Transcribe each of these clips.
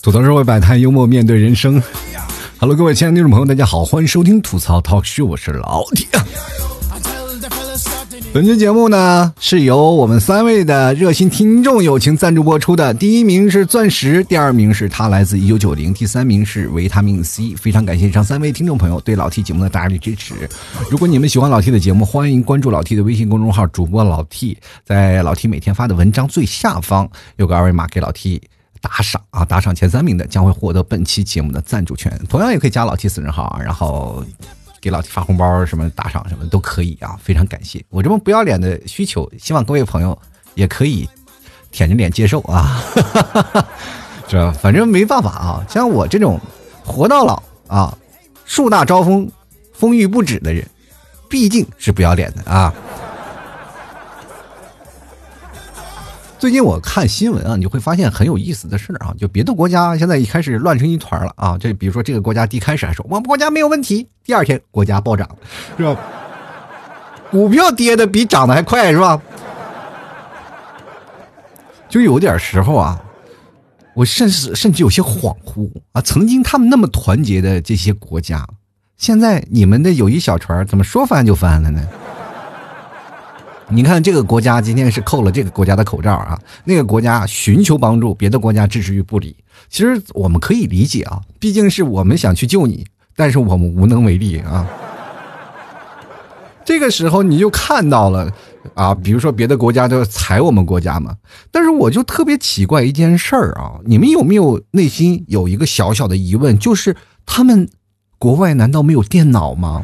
吐槽社会百态，幽默面对人生。Hello，各位亲爱的听众朋友，大家好，欢迎收听吐槽 Talk Show，我是老铁。本期节目呢是由我们三位的热心听众友情赞助播出的。第一名是钻石，第二名是他来自一九九零，第三名是维他命 C。非常感谢以上三位听众朋友对老 T 节目的大力支持。如果你们喜欢老 T 的节目，欢迎关注老 T 的微信公众号主播老 T，在老 T 每天发的文章最下方有个二维码给老 T。打赏啊！打赏前三名的将会获得本期节目的赞助权，同样也可以加老 T 私人号啊，然后给老弟发红包什么打赏什么都可以啊，非常感谢我这么不要脸的需求，希望各位朋友也可以舔着脸接受啊，是吧？反正没办法啊，像我这种活到老啊，树大招风，风雨不止的人，毕竟是不要脸的啊。最近我看新闻啊，你会发现很有意思的事儿啊，就别的国家现在一开始乱成一团了啊。这比如说这个国家一开始还说我们国家没有问题，第二天国家暴涨，是吧？股票跌的比涨的还快，是吧？就有点时候啊，我甚至甚至有些恍惚啊，曾经他们那么团结的这些国家，现在你们的友谊小船怎么说翻就翻了呢？你看这个国家今天是扣了这个国家的口罩啊，那个国家寻求帮助，别的国家置之于不理。其实我们可以理解啊，毕竟是我们想去救你，但是我们无能为力啊。这个时候你就看到了啊，比如说别的国家都踩我们国家嘛，但是我就特别奇怪一件事儿啊，你们有没有内心有一个小小的疑问，就是他们国外难道没有电脑吗？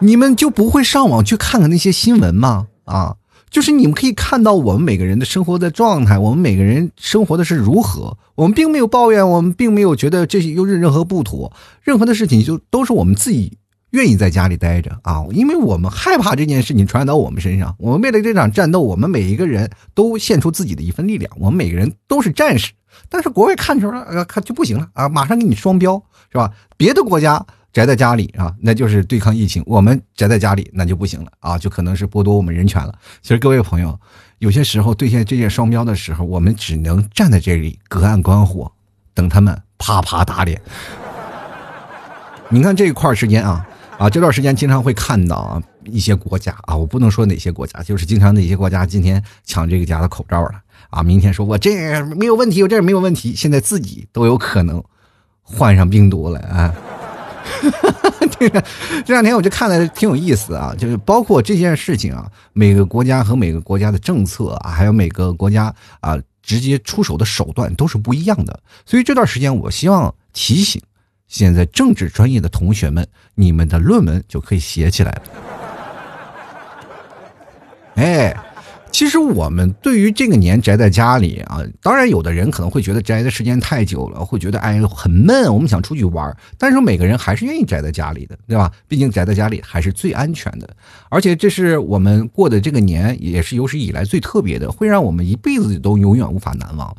你们就不会上网去看看那些新闻吗？啊，就是你们可以看到我们每个人的生活的状态，我们每个人生活的是如何。我们并没有抱怨，我们并没有觉得这些又是任何不妥，任何的事情就都是我们自己愿意在家里待着啊，因为我们害怕这件事情传染到我们身上。我们为了这场战斗，我们每一个人都献出自己的一份力量，我们每个人都是战士。但是国外看出来，呃，看就不行了啊，马上给你双标，是吧？别的国家。宅在家里啊，那就是对抗疫情；我们宅在家里，那就不行了啊，就可能是剥夺我们人权了。其实各位朋友，有些时候兑现这件双标的时候，我们只能站在这里隔岸观火，等他们啪啪打脸。你看这一块时间啊啊，这段时间经常会看到啊一些国家啊，我不能说哪些国家，就是经常哪些国家今天抢这个家的口罩了啊，明天说我这没有问题，我这没有问题，现在自己都有可能患上病毒了啊。哈 哈这个这两天我就看了挺有意思啊，就是包括这件事情啊，每个国家和每个国家的政策啊，还有每个国家啊直接出手的手段都是不一样的。所以这段时间，我希望提醒现在政治专业的同学们，你们的论文就可以写起来了。哎。其实我们对于这个年宅在家里啊，当然有的人可能会觉得宅的时间太久了，会觉得哎很闷，我们想出去玩但是每个人还是愿意宅在家里的，对吧？毕竟宅在家里还是最安全的，而且这是我们过的这个年，也是有史以来最特别的，会让我们一辈子都永远无法难忘。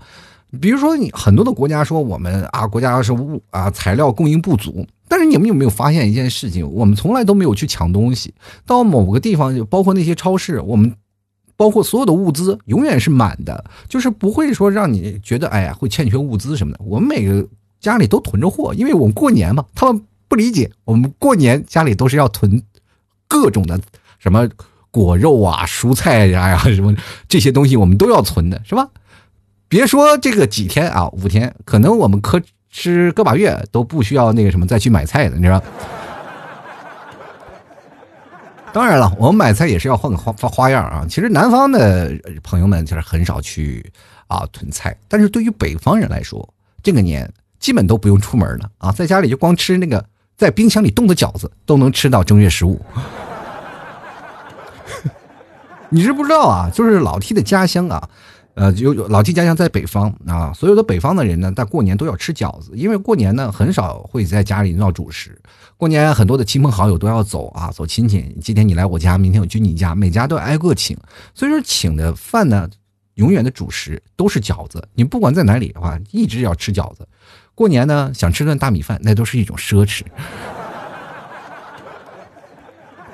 比如说，你很多的国家说我们啊，国家是物啊材料供应不足，但是你们有没有发现一件事情？我们从来都没有去抢东西，到某个地方，就包括那些超市，我们。包括所有的物资永远是满的，就是不会说让你觉得哎呀会欠缺物资什么的。我们每个家里都囤着货，因为我们过年嘛。他们不理解，我们过年家里都是要囤各种的什么果肉啊、蔬菜呀呀什么这些东西，我们都要存的，是吧？别说这个几天啊，五天，可能我们可吃个把月都不需要那个什么再去买菜的，你知道。当然了，我们买菜也是要换个花花样啊。其实南方的朋友们就是很少去啊囤菜，但是对于北方人来说，这个年基本都不用出门了啊，在家里就光吃那个在冰箱里冻的饺子都能吃到正月十五。你是不知道啊，就是老 T 的家乡啊。呃，就老季家乡在北方啊，所有的北方的人呢，在过年都要吃饺子，因为过年呢很少会在家里闹主食。过年很多的亲朋好友都要走啊，走亲戚。今天你来我家，明天我去你家，每家都挨个请，所以说请的饭呢，永远的主食都是饺子。你不管在哪里的话，一直要吃饺子。过年呢，想吃顿大米饭，那都是一种奢侈。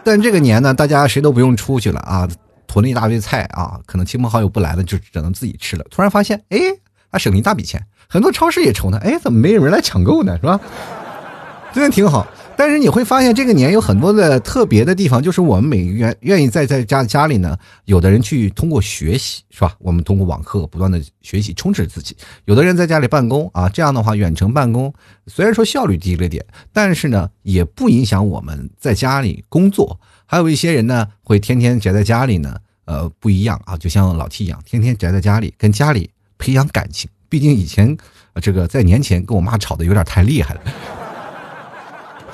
但这个年呢，大家谁都不用出去了啊，囤了一大堆菜啊，可能亲朋好友不来了，就只能自己吃了。突然发现，哎，还省了一大笔钱。很多超市也愁呢，哎，怎么没有人来抢购呢？是吧？真的挺好。但是你会发现，这个年有很多的特别的地方，就是我们每愿愿意在在家家里呢，有的人去通过学习，是吧？我们通过网课不断的学习充实自己；有的人在家里办公啊，这样的话远程办公，虽然说效率低了点，但是呢，也不影响我们在家里工作。还有一些人呢，会天天宅在家里呢，呃，不一样啊，就像老 T 一样，天天宅在家里，跟家里培养感情。毕竟以前，这个在年前跟我妈吵的有点太厉害了。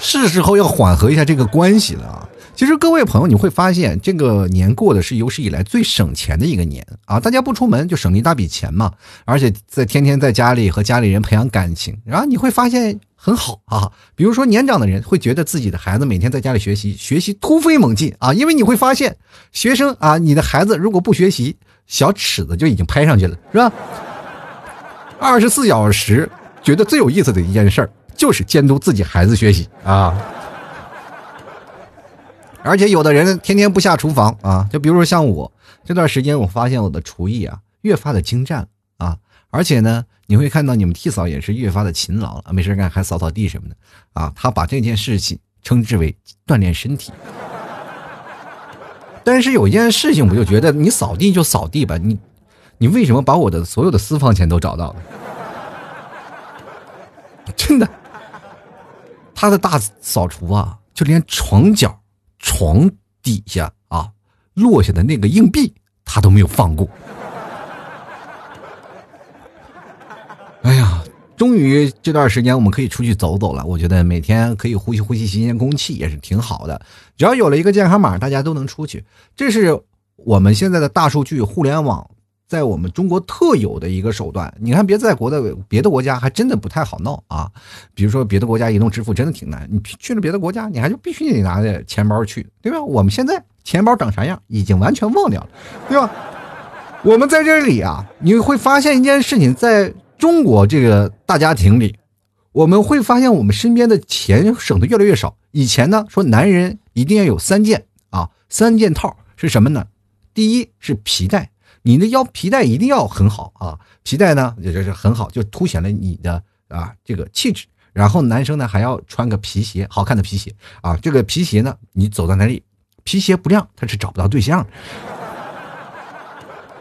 是时候要缓和一下这个关系了啊！其实各位朋友，你会发现这个年过的是有史以来最省钱的一个年啊！大家不出门就省了一大笔钱嘛，而且在天天在家里和家里人培养感情，然后你会发现很好啊。比如说年长的人会觉得自己的孩子每天在家里学习，学习突飞猛进啊，因为你会发现学生啊，你的孩子如果不学习，小尺子就已经拍上去了，是吧？二十四小时觉得最有意思的一件事儿。就是监督自己孩子学习啊，而且有的人天天不下厨房啊，就比如说像我这段时间，我发现我的厨艺啊越发的精湛啊，而且呢，你会看到你们替嫂也是越发的勤劳了，没事干还扫扫地什么的啊，他把这件事情称之为锻炼身体。但是有一件事情，我就觉得你扫地就扫地吧，你你为什么把我的所有的私房钱都找到了？真的。他的大扫除啊，就连床角、床底下啊落下的那个硬币，他都没有放过。哎呀，终于这段时间我们可以出去走走了。我觉得每天可以呼吸呼吸新鲜空气也是挺好的。只要有了一个健康码，大家都能出去。这是我们现在的大数据互联网。在我们中国特有的一个手段，你看别在国的别的国家还真的不太好闹啊。比如说别的国家移动支付真的挺难，你去了别的国家，你还就必须得拿着钱包去，对吧？我们现在钱包长啥样已经完全忘掉了，对吧？我们在这里啊，你会发现一件事情，在中国这个大家庭里，我们会发现我们身边的钱省的越来越少。以前呢，说男人一定要有三件啊，三件套是什么呢？第一是皮带。你的腰皮带一定要很好啊，皮带呢也就是很好，就凸显了你的啊这个气质。然后男生呢还要穿个皮鞋，好看的皮鞋啊。这个皮鞋呢，你走到哪里，皮鞋不亮，他是找不到对象。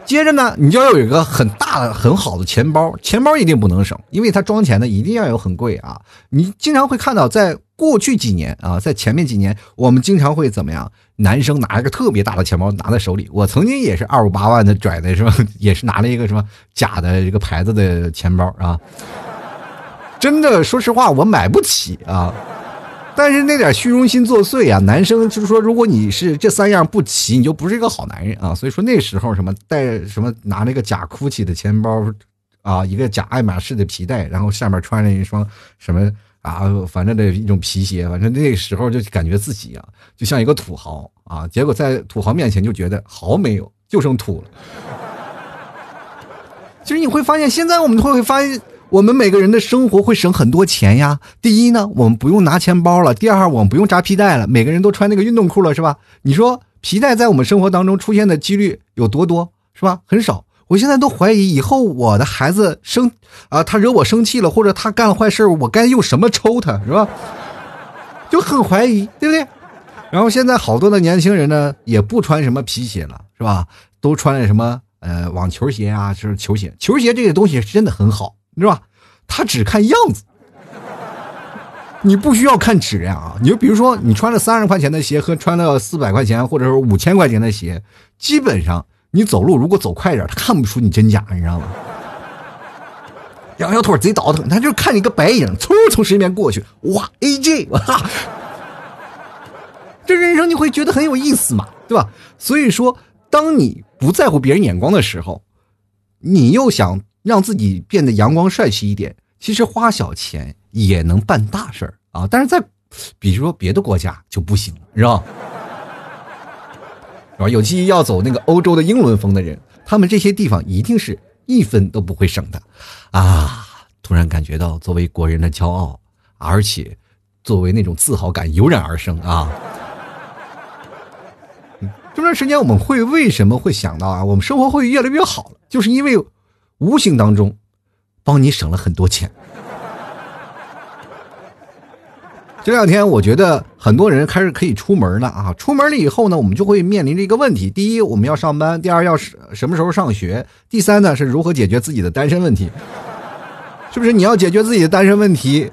接着呢，你就要有一个很大的、很好的钱包，钱包一定不能省，因为它装钱呢一定要有很贵啊。你经常会看到，在过去几年啊，在前面几年，我们经常会怎么样？男生拿一个特别大的钱包拿在手里，我曾经也是二五八万的拽的是吧？也是拿了一个什么假的一个牌子的钱包啊。真的，说实话，我买不起啊。但是那点虚荣心作祟啊，男生就是说，如果你是这三样不齐，你就不是一个好男人啊。所以说那时候什么带什么拿那个假 GUCCI 的钱包，啊，一个假爱马仕的皮带，然后上面穿了一双什么啊，反正的一种皮鞋，反正那时候就感觉自己啊，就像一个土豪啊。结果在土豪面前就觉得豪没有，就剩土了。其实你会发现，现在我们会会发现。我们每个人的生活会省很多钱呀。第一呢，我们不用拿钱包了；第二，我们不用扎皮带了，每个人都穿那个运动裤了，是吧？你说皮带在我们生活当中出现的几率有多多，是吧？很少。我现在都怀疑，以后我的孩子生啊，他惹我生气了，或者他干了坏事，我该用什么抽他，是吧？就很怀疑，对不对？然后现在好多的年轻人呢，也不穿什么皮鞋了，是吧？都穿什么呃网球鞋啊，就是球鞋。球鞋这个东西是真的很好。是吧？他只看样子，你不需要看质量啊。你就比如说，你穿了三十块钱的鞋和穿了四百块钱或者是五千块钱的鞋，基本上你走路如果走快点，他看不出你真假，你知道吗？摇摇腿贼倒腾，他就看你个白影，嗖从身边过去，哇，AJ，哇，这人生你会觉得很有意思嘛，对吧？所以说，当你不在乎别人眼光的时候，你又想。让自己变得阳光帅气一点，其实花小钱也能办大事儿啊！但是在，比如说别的国家就不行，是吧？是吧？有期要走那个欧洲的英伦风的人，他们这些地方一定是一分都不会省的啊！突然感觉到作为国人的骄傲，而且作为那种自豪感油然而生啊！这段时间我们会为什么会想到啊？我们生活会越来越好了，就是因为无形当中帮你省了很多钱。这两天我觉得很多人开始可以出门了啊！出门了以后呢，我们就会面临着一个问题：第一，我们要上班；第二，要什什么时候上学；第三呢，是如何解决自己的单身问题。是不是你要解决自己的单身问题？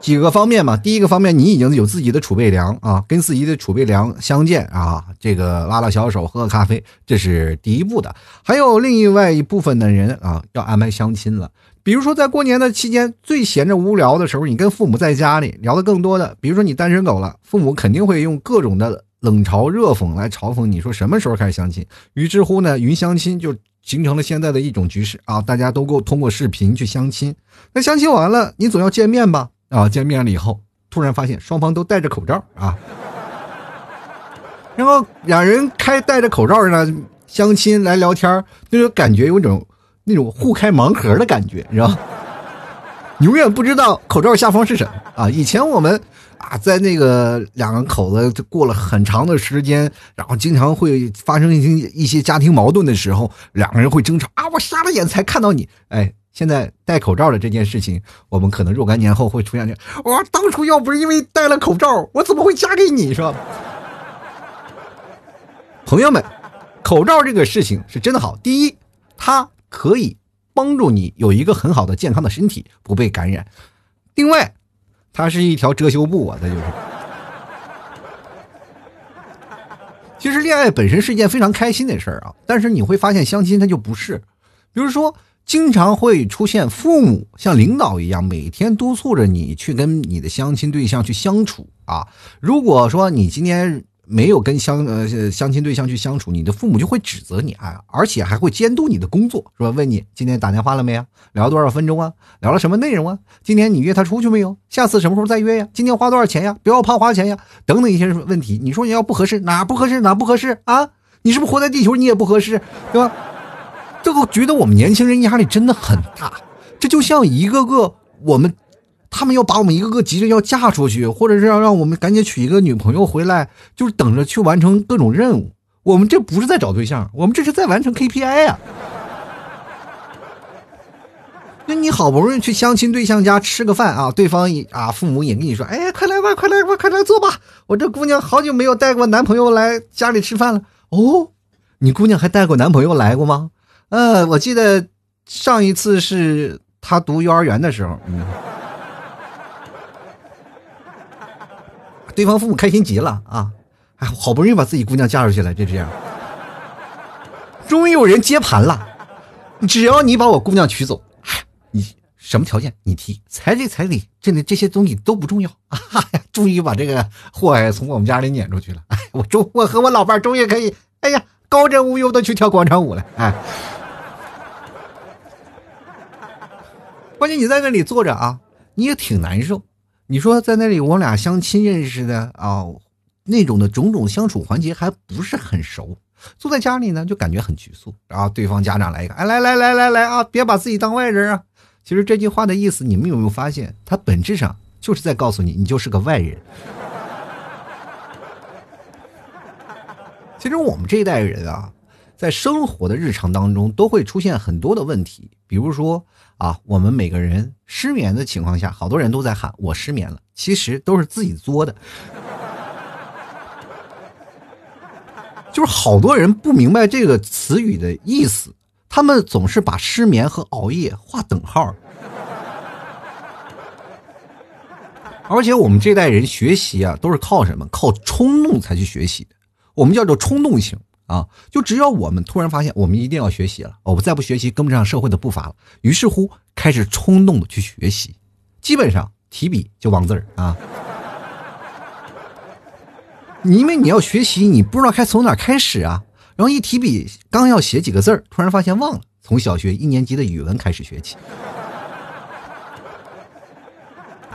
几个方面嘛，第一个方面，你已经有自己的储备粮啊，跟自己的储备粮相见啊，这个拉拉小手，喝喝咖啡，这是第一步的。还有另外一部分的人啊，要安排相亲了。比如说在过年的期间最闲着无聊的时候，你跟父母在家里聊的更多的，比如说你单身狗了，父母肯定会用各种的冷嘲热讽来嘲讽你说什么时候开始相亲。于是乎呢，云相亲就形成了现在的一种局势啊，大家都够通过视频去相亲。那相亲完了，你总要见面吧？啊，见面了以后，突然发现双方都戴着口罩啊，然后两人开戴着口罩呢相亲来聊天，那种感觉有一种那种互开盲盒的感觉，你知道？永远不知道口罩下方是什么啊！以前我们啊，在那个两个口子过了很长的时间，然后经常会发生一些一些家庭矛盾的时候，两个人会争吵啊！我瞎了眼才看到你，哎。现在戴口罩的这件事情，我们可能若干年后会出现这。哇，当初要不是因为戴了口罩，我怎么会嫁给你？是吧？朋友们，口罩这个事情是真的好。第一，它可以帮助你有一个很好的健康的身体，不被感染。另外，它是一条遮羞布啊，它就是。其实恋爱本身是一件非常开心的事儿啊，但是你会发现相亲它就不是，比如说。经常会出现父母像领导一样，每天督促着你去跟你的相亲对象去相处啊。如果说你今天没有跟相呃相亲对象去相处，你的父母就会指责你啊，而且还会监督你的工作，是吧？问你今天打电话了没啊？聊多少分钟啊？聊了什么内容啊？今天你约他出去没有？下次什么时候再约呀？今天花多少钱呀？不要怕花钱呀，等等一些问题。你说你要不合适，哪不合适哪不合适啊？你是不是活在地球你也不合适，对吧？这个觉得我们年轻人压力真的很大，这就像一个个我们，他们要把我们一个个急着要嫁出去，或者是要让我们赶紧娶一个女朋友回来，就是等着去完成各种任务。我们这不是在找对象，我们这是在完成 KPI 呀。那你好不容易去相亲对象家吃个饭啊，对方也啊父母也跟你说，哎，快来吧，快来吧，快来坐吧，我这姑娘好久没有带过男朋友来家里吃饭了。哦，你姑娘还带过男朋友来过吗？呃，我记得上一次是他读幼儿园的时候，嗯，对方父母开心极了啊！哎，好不容易把自己姑娘嫁出去了，就这样，终于有人接盘了。只要你把我姑娘娶走，你什么条件你提，彩礼彩礼，这里这些东西都不重要 啊！终于把这个祸害从我们家里撵出去了。哎，我终我和我老伴终于可以，哎呀，高枕无忧的去跳广场舞了，哎。关键你在那里坐着啊，你也挺难受。你说在那里我俩相亲认识的啊，那种的种种相处环节还不是很熟。坐在家里呢，就感觉很局促。然后对方家长来一个，哎，来来来来来啊，别把自己当外人啊。其实这句话的意思，你们有没有发现，它本质上就是在告诉你，你就是个外人。其实我们这一代人啊，在生活的日常当中，都会出现很多的问题，比如说。啊，我们每个人失眠的情况下，好多人都在喊我失眠了，其实都是自己作的。就是好多人不明白这个词语的意思，他们总是把失眠和熬夜划等号。而且我们这代人学习啊，都是靠什么？靠冲动才去学习的，我们叫做冲动型。啊！就只要我们突然发现，我们一定要学习了，我们再不学习跟不上社会的步伐了。于是乎，开始冲动的去学习，基本上提笔就忘字儿啊。因为你要学习，你不知道该从哪开始啊。然后一提笔，刚要写几个字儿，突然发现忘了。从小学一年级的语文开始学起。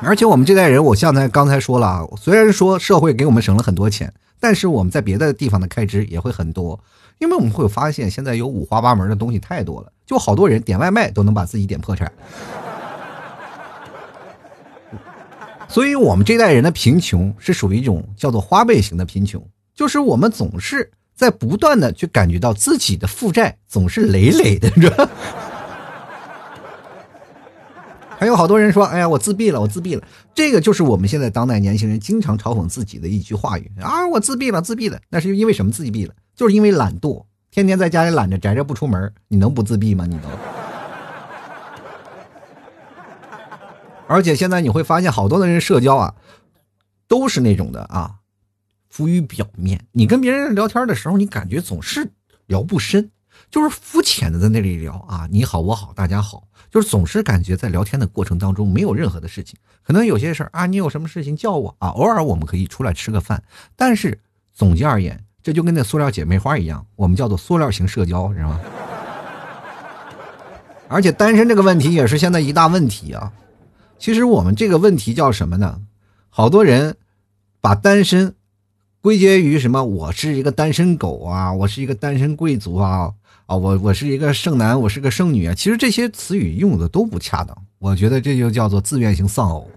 而且我们这代人，我刚才刚才说了啊，虽然说社会给我们省了很多钱。但是我们在别的地方的开支也会很多，因为我们会发现现在有五花八门的东西太多了，就好多人点外卖都能把自己点破产。所以，我们这代人的贫穷是属于一种叫做花呗型的贫穷，就是我们总是在不断的去感觉到自己的负债总是累累的，是吧？还有好多人说：“哎呀，我自闭了，我自闭了。”这个就是我们现在当代年轻人经常嘲讽自己的一句话语啊！我自闭了，自闭了。那是因为什么自闭了？就是因为懒惰，天天在家里懒着宅着不出门，你能不自闭吗？你能？而且现在你会发现，好多的人社交啊，都是那种的啊，浮于表面。你跟别人聊天的时候，你感觉总是聊不深，就是肤浅的在那里聊啊，你好，我好，大家好，就是总是感觉在聊天的过程当中没有任何的事情。可能有些事儿啊，你有什么事情叫我啊，偶尔我们可以出来吃个饭。但是总结而言，这就跟那塑料姐妹花一样，我们叫做塑料型社交，知道吗？而且单身这个问题也是现在一大问题啊。其实我们这个问题叫什么呢？好多人把单身归结于什么？我是一个单身狗啊，我是一个单身贵族啊，啊，我我是一个剩男，我是个剩女啊。其实这些词语用的都不恰当，我觉得这就叫做自愿型丧偶。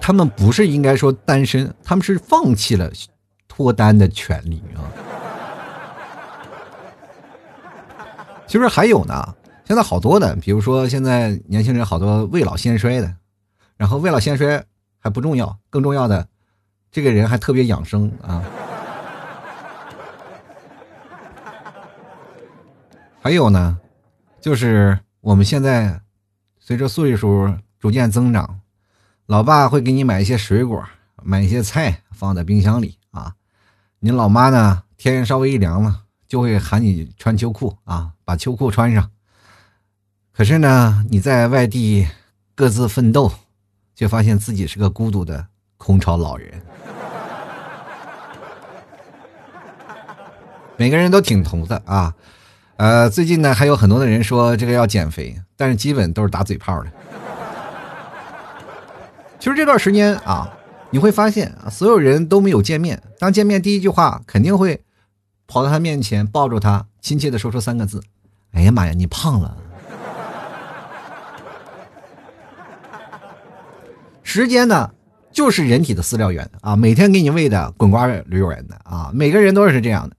他们不是应该说单身，他们是放弃了脱单的权利啊。其实还有呢。现在好多的，比如说现在年轻人好多未老先衰的，然后未老先衰还不重要，更重要的，这个人还特别养生啊。还有呢，就是我们现在随着岁数逐渐增长，老爸会给你买一些水果，买一些菜放在冰箱里啊。您老妈呢，天稍微一凉了，就会喊你穿秋裤啊，把秋裤穿上。可是呢，你在外地各自奋斗，却发现自己是个孤独的空巢老人。每个人都挺头的啊，呃，最近呢还有很多的人说这个要减肥，但是基本都是打嘴炮的。其实这段时间啊，你会发现，所有人都没有见面，当见面第一句话肯定会跑到他面前抱住他，亲切的说出三个字：“哎呀妈呀，你胖了。”时间呢，就是人体的饲料源啊，每天给你喂的滚瓜驴圆的啊，每个人都是这样的。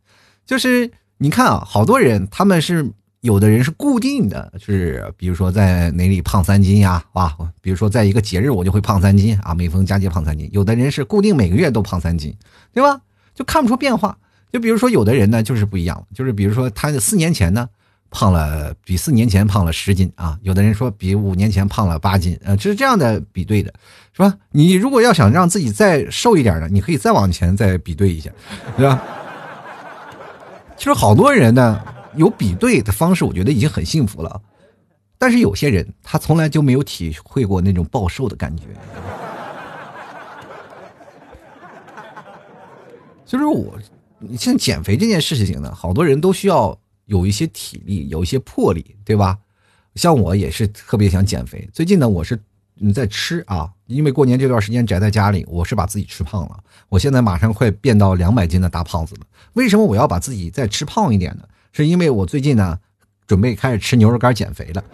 就是你看啊，好多人他们是有的人是固定的，就是比如说在哪里胖三斤呀，啊，比如说在一个节日我就会胖三斤啊，每逢佳节胖三斤。有的人是固定每个月都胖三斤，对吧？就看不出变化。就比如说有的人呢，就是不一样，就是比如说他四年前呢。胖了比四年前胖了十斤啊！有的人说比五年前胖了八斤，呃，这是这样的比对的，是吧？你如果要想让自己再瘦一点呢，你可以再往前再比对一下，对吧？其实好多人呢有比对的方式，我觉得已经很幸福了。但是有些人他从来就没有体会过那种暴瘦的感觉。就是我，你像减肥这件事情呢，好多人都需要。有一些体力，有一些魄力，对吧？像我也是特别想减肥。最近呢，我是在吃啊，因为过年这段时间宅在家里，我是把自己吃胖了。我现在马上快变到两百斤的大胖子了。为什么我要把自己再吃胖一点呢？是因为我最近呢，准备开始吃牛肉干减肥了。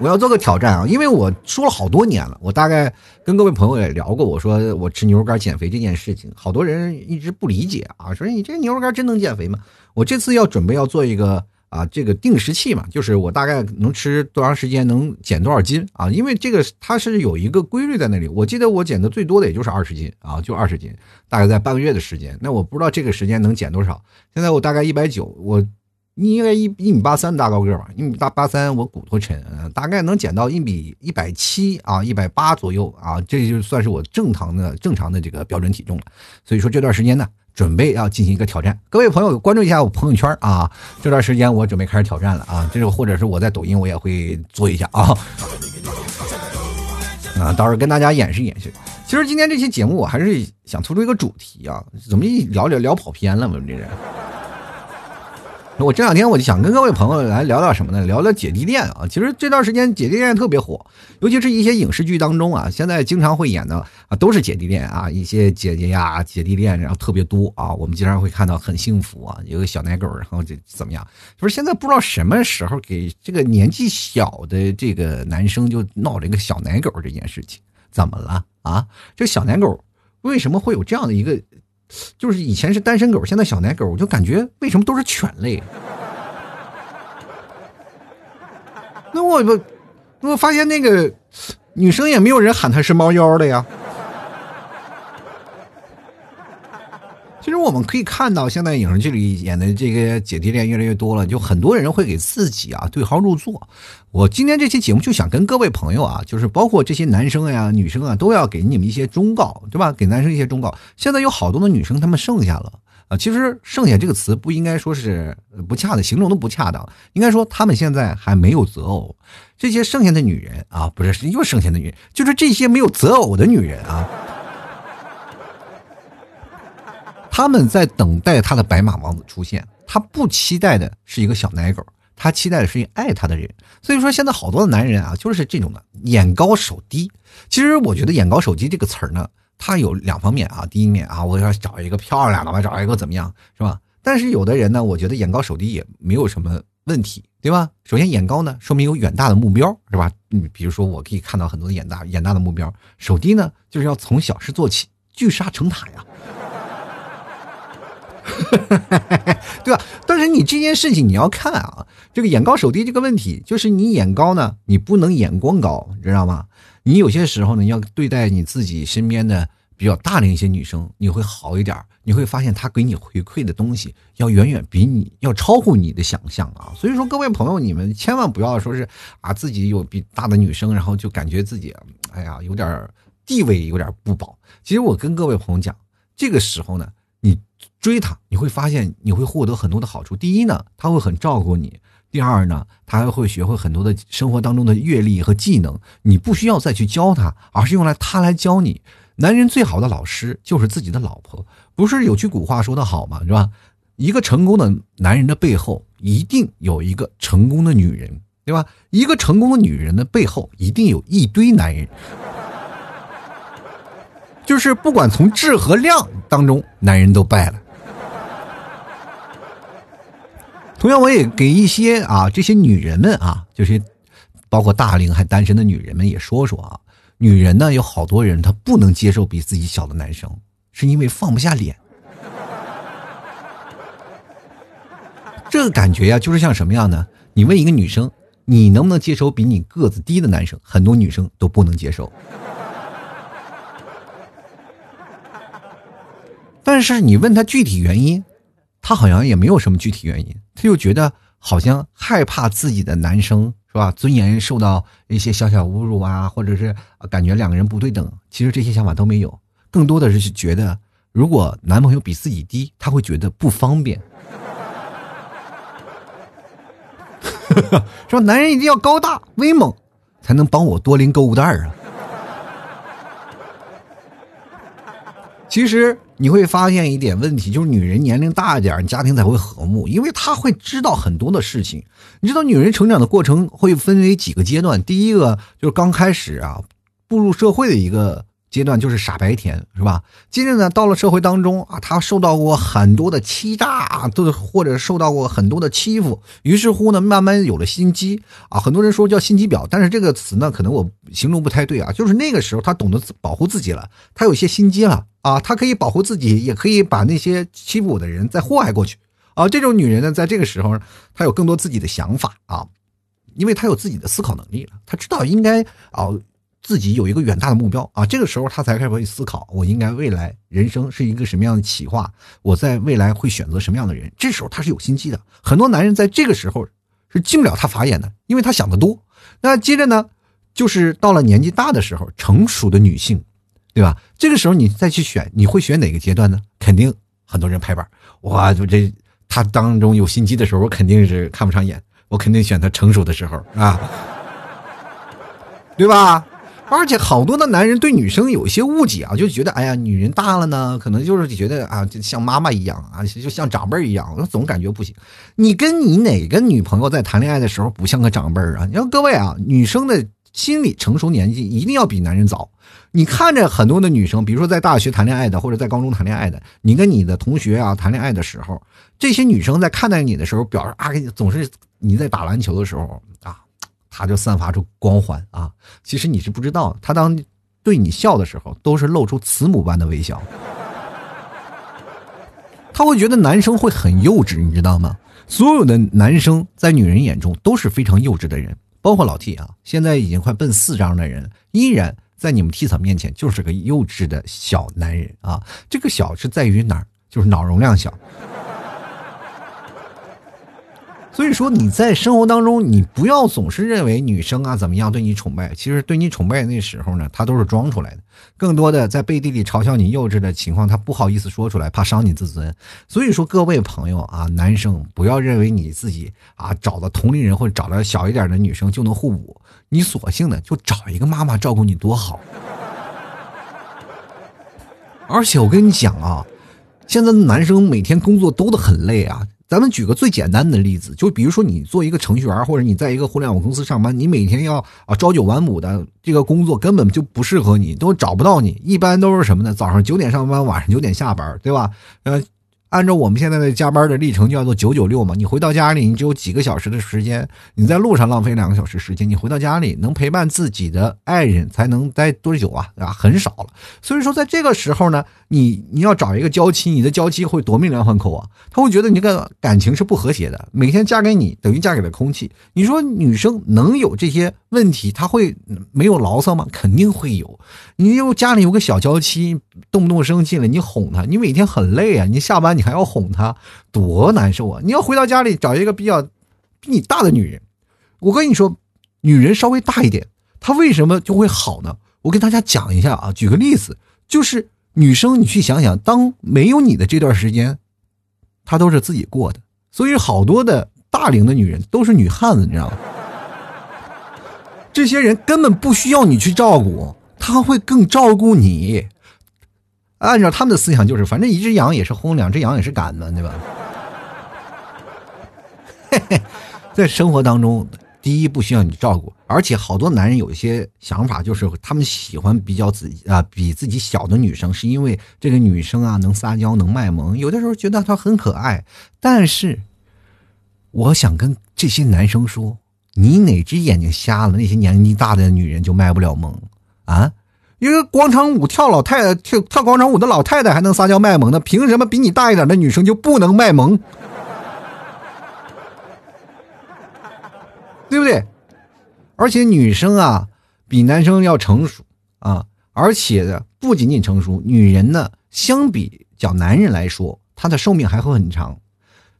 我要做个挑战啊，因为我说了好多年了，我大概跟各位朋友也聊过，我说我吃牛肉干减肥这件事情，好多人一直不理解啊，说你这牛肉干真能减肥吗？我这次要准备要做一个啊，这个定时器嘛，就是我大概能吃多长时间能减多少斤啊？因为这个它是有一个规律在那里，我记得我减的最多的也就是二十斤啊，就二十斤，大概在半个月的时间，那我不知道这个时间能减多少。现在我大概一百九，我。你应该一一米八三大高个吧？一米大八三，我骨头沉，大概能减到一米一百七啊，一百八左右啊，这就算是我正常的正常的这个标准体重了。所以说这段时间呢，准备要进行一个挑战。各位朋友关注一下我朋友圈啊，这段时间我准备开始挑战了啊，这个或者是我在抖音我也会做一下啊，啊，到时候跟大家演示演示。其实今天这期节目我还是想突出一个主题啊，怎么一聊聊聊跑偏了嘛，这人。我这两天我就想跟各位朋友来聊聊什么呢？聊聊姐弟恋啊。其实这段时间姐弟恋特别火，尤其是一些影视剧当中啊，现在经常会演的啊都是姐弟恋啊，一些姐姐呀姐弟恋，然后特别多啊。我们经常会看到很幸福啊，有个小奶狗，然后这怎么样？就是现在不知道什么时候给这个年纪小的这个男生就闹这个小奶狗这件事情，怎么了啊？这小奶狗为什么会有这样的一个？就是以前是单身狗，现在小奶狗，我就感觉为什么都是犬类？那我不，我发现那个女生也没有人喊她是猫妖的呀。其实我们可以看到，现在影视剧里演的这个姐弟恋越来越多了，就很多人会给自己啊对号入座。我今天这期节目就想跟各位朋友啊，就是包括这些男生呀、女生啊，都要给你们一些忠告，对吧？给男生一些忠告。现在有好多的女生，她们剩下了啊。其实“剩下”这个词不应该说是不恰当，形容的不恰当，应该说她们现在还没有择偶。这些剩下的女人啊，不是又剩下的女人，就是这些没有择偶的女人啊。他们在等待他的白马王子出现，他不期待的是一个小奶狗，他期待的是一个爱他的人。所以说，现在好多的男人啊，就是这种的眼高手低。其实我觉得“眼高手低”这个词儿呢，它有两方面啊。第一面啊，我要找一个漂亮的，我找一个怎么样，是吧？但是有的人呢，我觉得眼高手低也没有什么问题，对吧？首先，眼高呢，说明有远大的目标，是吧？嗯，比如说我可以看到很多的眼大、眼大的目标。手低呢，就是要从小事做起，聚沙成塔呀。对吧？但是你这件事情你要看啊，这个眼高手低这个问题，就是你眼高呢，你不能眼光高，你知道吗？你有些时候呢，要对待你自己身边的比较大的一些女生，你会好一点，你会发现她给你回馈的东西要远远比你要超乎你的想象啊。所以说，各位朋友，你们千万不要说是啊，自己有比大的女生，然后就感觉自己哎呀有点地位有点不保。其实我跟各位朋友讲，这个时候呢。你追他，你会发现你会获得很多的好处。第一呢，他会很照顾你；第二呢，他还会学会很多的生活当中的阅历和技能。你不需要再去教他，而是用来他来教你。男人最好的老师就是自己的老婆。不是有句古话说的好吗？是吧？一个成功的男人的背后，一定有一个成功的女人，对吧？一个成功的女人的背后，一定有一堆男人。就是不管从质和量当中，男人都败了。同样，我也给一些啊这些女人们啊，就是包括大龄还单身的女人们也说说啊，女人呢有好多人她不能接受比自己小的男生，是因为放不下脸。这个感觉呀，就是像什么样呢？你问一个女生，你能不能接受比你个子低的男生？很多女生都不能接受。但是你问他具体原因，他好像也没有什么具体原因，他就觉得好像害怕自己的男生是吧，尊严受到一些小小侮辱啊，或者是感觉两个人不对等。其实这些想法都没有，更多的是觉得如果男朋友比自己低，他会觉得不方便。说男人一定要高大威猛，才能帮我多拎购物袋啊。其实你会发现一点问题，就是女人年龄大一点，家庭才会和睦，因为她会知道很多的事情。你知道，女人成长的过程会分为几个阶段，第一个就是刚开始啊，步入社会的一个。阶段就是傻白甜，是吧？接着呢，到了社会当中啊，他受到过很多的欺诈，都或者受到过很多的欺负，于是乎呢，慢慢有了心机啊。很多人说叫心机婊，但是这个词呢，可能我形容不太对啊。就是那个时候，他懂得保护自己了，他有些心机了啊，他可以保护自己，也可以把那些欺负我的人再祸害过去啊。这种女人呢，在这个时候，她有更多自己的想法啊，因为她有自己的思考能力了，她知道应该啊。自己有一个远大的目标啊，这个时候他才开始会思考，我应该未来人生是一个什么样的企划，我在未来会选择什么样的人。这时候他是有心机的，很多男人在这个时候是进不了他法眼的，因为他想的多。那接着呢，就是到了年纪大的时候，成熟的女性，对吧？这个时候你再去选，你会选哪个阶段呢？肯定很多人拍板，哇，就这他当中有心机的时候，我肯定是看不上眼，我肯定选他成熟的时候啊，对吧？而且好多的男人对女生有一些误解啊，就觉得哎呀，女人大了呢，可能就是觉得啊，就像妈妈一样啊，就像长辈一样，总感觉不行。你跟你哪个女朋友在谈恋爱的时候不像个长辈啊？你说各位啊，女生的心理成熟年纪一定要比男人早。你看着很多的女生，比如说在大学谈恋爱的，或者在高中谈恋爱的，你跟你的同学啊谈恋爱的时候，这些女生在看待你的时候，表示啊，总是你在打篮球的时候啊，他就散发出光环啊。其实你是不知道，他当对你笑的时候，都是露出慈母般的微笑。他会觉得男生会很幼稚，你知道吗？所有的男生在女人眼中都是非常幼稚的人，包括老 T 啊，现在已经快奔四张的人，依然。在你们 T 嫂面前就是个幼稚的小男人啊！这个小是在于哪儿？就是脑容量小。所以说你在生活当中，你不要总是认为女生啊怎么样对你崇拜，其实对你崇拜那时候呢，她都是装出来的。更多的在背地里嘲笑你幼稚的情况，她不好意思说出来，怕伤你自尊。所以说各位朋友啊，男生不要认为你自己啊找到同龄人或者找到小一点的女生就能互补。你索性的就找一个妈妈照顾你多好，而且我跟你讲啊，现在的男生每天工作都得很累啊。咱们举个最简单的例子，就比如说你做一个程序员，或者你在一个互联网公司上班，你每天要啊朝九晚五的这个工作根本就不适合你，都找不到你。一般都是什么呢？早上九点上班，晚上九点下班，对吧？呃。按照我们现在的加班的历程，叫做九九六嘛。你回到家里，你只有几个小时的时间，你在路上浪费两个小时时间，你回到家里能陪伴自己的爱人，才能待多久啊？啊，很少了。所以说，在这个时候呢，你你要找一个娇妻，你的娇妻会夺命连环扣啊！他会觉得你这个感情是不和谐的，每天嫁给你等于嫁给了空气。你说女生能有这些问题，她会没有牢骚吗？肯定会有。你又家里有个小娇妻，动不动生气了，你哄她，你每天很累啊，你下班。你还要哄她，多难受啊！你要回到家里找一个比较比你大的女人。我跟你说，女人稍微大一点，她为什么就会好呢？我跟大家讲一下啊，举个例子，就是女生，你去想想，当没有你的这段时间，她都是自己过的。所以好多的大龄的女人都是女汉子，你知道吗？这些人根本不需要你去照顾，他会更照顾你。按照他们的思想，就是反正一只羊也是轰，两只羊也是赶的，对吧？嘿嘿，在生活当中，第一不需要你照顾，而且好多男人有一些想法，就是他们喜欢比较自己啊比自己小的女生，是因为这个女生啊能撒娇能卖萌，有的时候觉得她很可爱。但是，我想跟这些男生说，你哪只眼睛瞎了？那些年纪大的女人就卖不了萌啊？一个广场舞跳老太太跳跳广场舞的老太太还能撒娇卖萌呢，凭什么比你大一点的女生就不能卖萌？对不对？而且女生啊，比男生要成熟啊，而且不仅仅成熟，女人呢，相比较男人来说，她的寿命还会很长。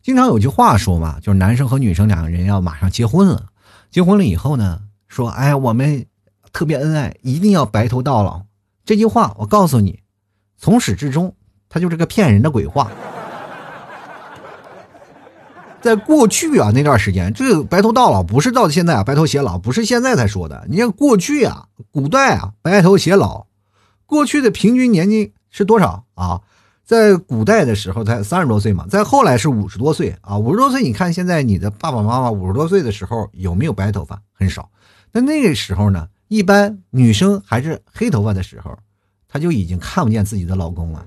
经常有句话说嘛，就是男生和女生两个人要马上结婚了，结婚了以后呢，说哎，我们。特别恩爱，一定要白头到老。这句话我告诉你，从始至终，它就是个骗人的鬼话。在过去啊，那段时间，这个白头到老不是到现在啊，白头偕老不是现在才说的。你看过去啊，古代啊，白头偕老，过去的平均年纪是多少啊？在古代的时候才三十多岁嘛，在后来是五十多岁啊。五十多岁，你看现在你的爸爸妈妈五十多岁的时候有没有白头发？很少。那那个时候呢？一般女生还是黑头发的时候，她就已经看不见自己的老公了，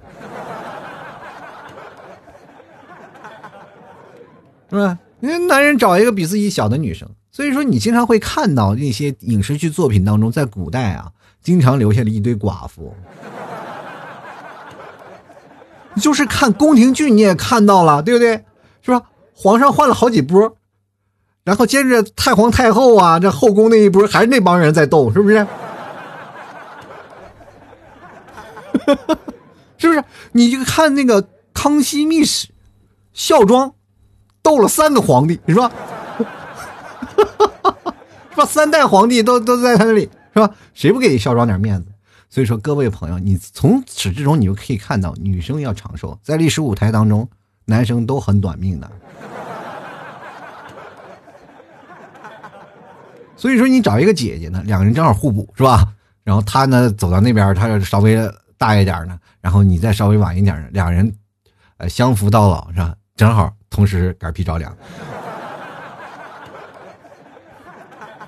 是吧？因为男人找一个比自己小的女生，所以说你经常会看到那些影视剧作品当中，在古代啊，经常留下了一堆寡妇。就是看宫廷剧你也看到了，对不对？是吧？皇上换了好几波。然后接着太皇太后啊，这后宫那一波还是那帮人在斗，是不是？是不是？你就看那个《康熙秘史》，孝庄斗了三个皇帝，是吧？是吧？三代皇帝都都在他那里，是吧？谁不给孝庄点面子？所以说，各位朋友，你从始至终你就可以看到，女生要长寿，在历史舞台当中，男生都很短命的。所以说，你找一个姐姐呢，两个人正好互补，是吧？然后他呢走到那边，他稍微大一点呢，然后你再稍微晚一点呢，两人呃相扶到老是吧？正好同时嗝屁着凉，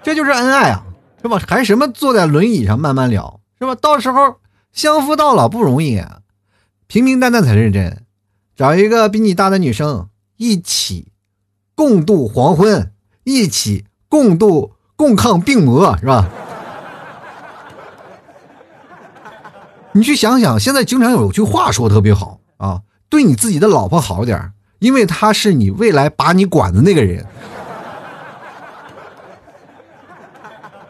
这就是恩爱啊，是吧？还什么坐在轮椅上慢慢聊，是吧？到时候相扶到老不容易啊，平平淡淡才认真。找一个比你大的女生，一起共度黄昏，一起共度共抗病魔，是吧？你去想想，现在经常有句话说特别好啊，对你自己的老婆好点因为她是你未来把你管的那个人。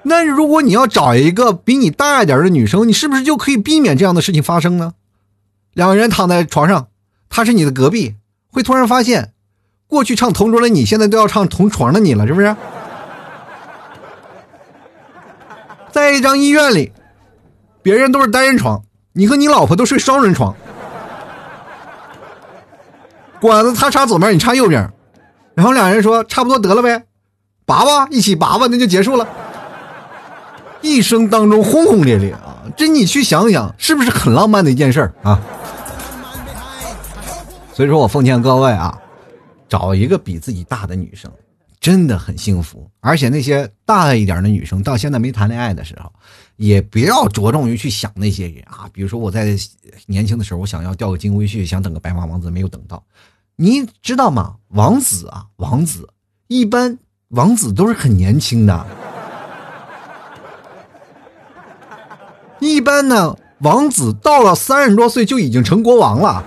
那如果你要找一个比你大一点的女生，你是不是就可以避免这样的事情发生呢？两个人躺在床上，她是你的隔壁，会突然发现，过去唱同桌的你，现在都要唱同床的你了，是不是？在一张医院里，别人都是单人床，你和你老婆都睡双人床，管子他插左边，你插右边，然后两人说差不多得了呗，拔吧，一起拔吧，那就结束了。一生当中轰轰烈烈啊，这你去想想，是不是很浪漫的一件事儿啊？所以说我奉劝各位啊，找一个比自己大的女生，真的很幸福。而且那些大一点的女生，到现在没谈恋爱的时候，也不要着重于去想那些人啊。比如说我在年轻的时候，我想要钓个金龟婿，想等个白马王子，没有等到。你知道吗？王子啊，王子一般王子都是很年轻的。一般呢，王子到了三十多岁就已经成国王了。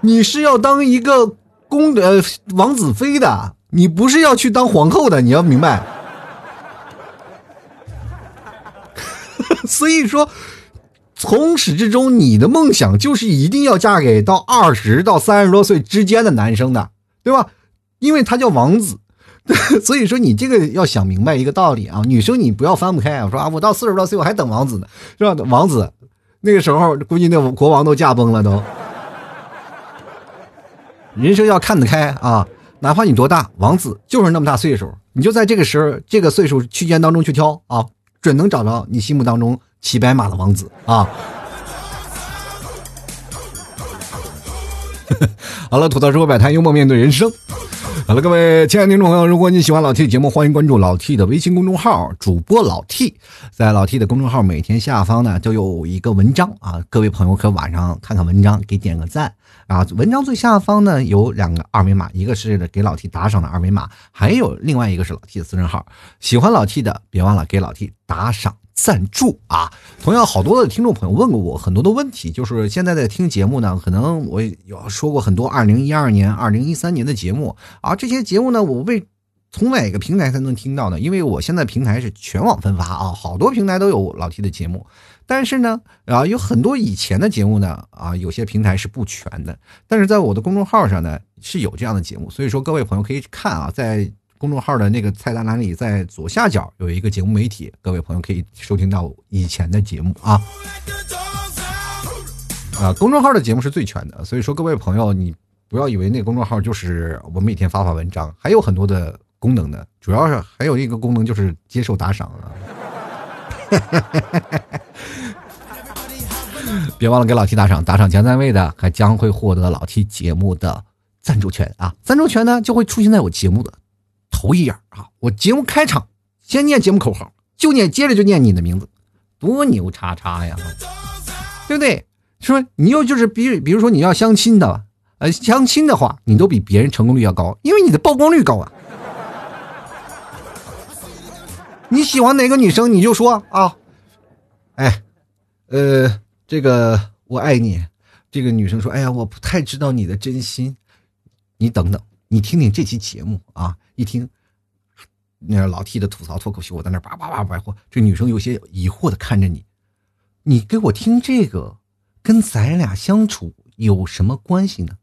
你是要当一个公呃王子妃的，你不是要去当皇后的，你要明白。所以说，从始至终，你的梦想就是一定要嫁给到二十到三十多岁之间的男生的，对吧？因为他叫王子。所以说，你这个要想明白一个道理啊，女生你不要翻不开。我说啊，我到四十多岁我还等王子呢，是吧？王子那个时候估计那国王都驾崩了都。人生要看得开啊，哪怕你多大，王子就是那么大岁数，你就在这个时候这个岁数区间当中去挑啊，准能找到你心目当中骑白马的王子啊。好了，吐槽社会百态，幽默面对人生。好了，各位亲爱的听众朋友，如果你喜欢老 T 的节目，欢迎关注老 T 的微信公众号，主播老 T。在老 T 的公众号每天下方呢，都有一个文章啊，各位朋友可晚上看看文章，给点个赞啊。文章最下方呢有两个二维码，一个是给老 T 打赏的二维码，还有另外一个是老 T 的私人号。喜欢老 T 的，别忘了给老 T 打赏。赞助啊！同样，好多的听众朋友问过我很多的问题，就是现在在听节目呢，可能我有说过很多二零一二年、二零一三年的节目啊，这些节目呢，我为从哪个平台才能听到呢？因为我现在平台是全网分发啊，好多平台都有老 T 的节目，但是呢，啊，有很多以前的节目呢，啊，有些平台是不全的，但是在我的公众号上呢是有这样的节目，所以说各位朋友可以看啊，在。公众号的那个菜单栏里，在左下角有一个节目媒体，各位朋友可以收听到以前的节目啊。啊，公众号的节目是最全的，所以说各位朋友，你不要以为那个公众号就是我每天发发文章，还有很多的功能的，主要是还有一个功能就是接受打赏啊。别忘了给老 T 打赏，打赏前三位的还将会获得老 T 节目的赞助权啊！赞助权呢就会出现在我节目的。头一眼啊！我节目开场先念节目口号，就念，接着就念你的名字，多牛叉叉呀，对不对？说你又就是比，比如说你要相亲的，呃，相亲的话，你都比别人成功率要高，因为你的曝光率高啊。你喜欢哪个女生，你就说啊，哎，呃，这个我爱你。这个女生说，哎呀，我不太知道你的真心。你等等，你听听这期节目啊。一听，那老 T 的吐槽脱口秀，我在那叭叭叭白话，这女生有些疑惑的看着你，你给我听这个，跟咱俩相处有什么关系呢？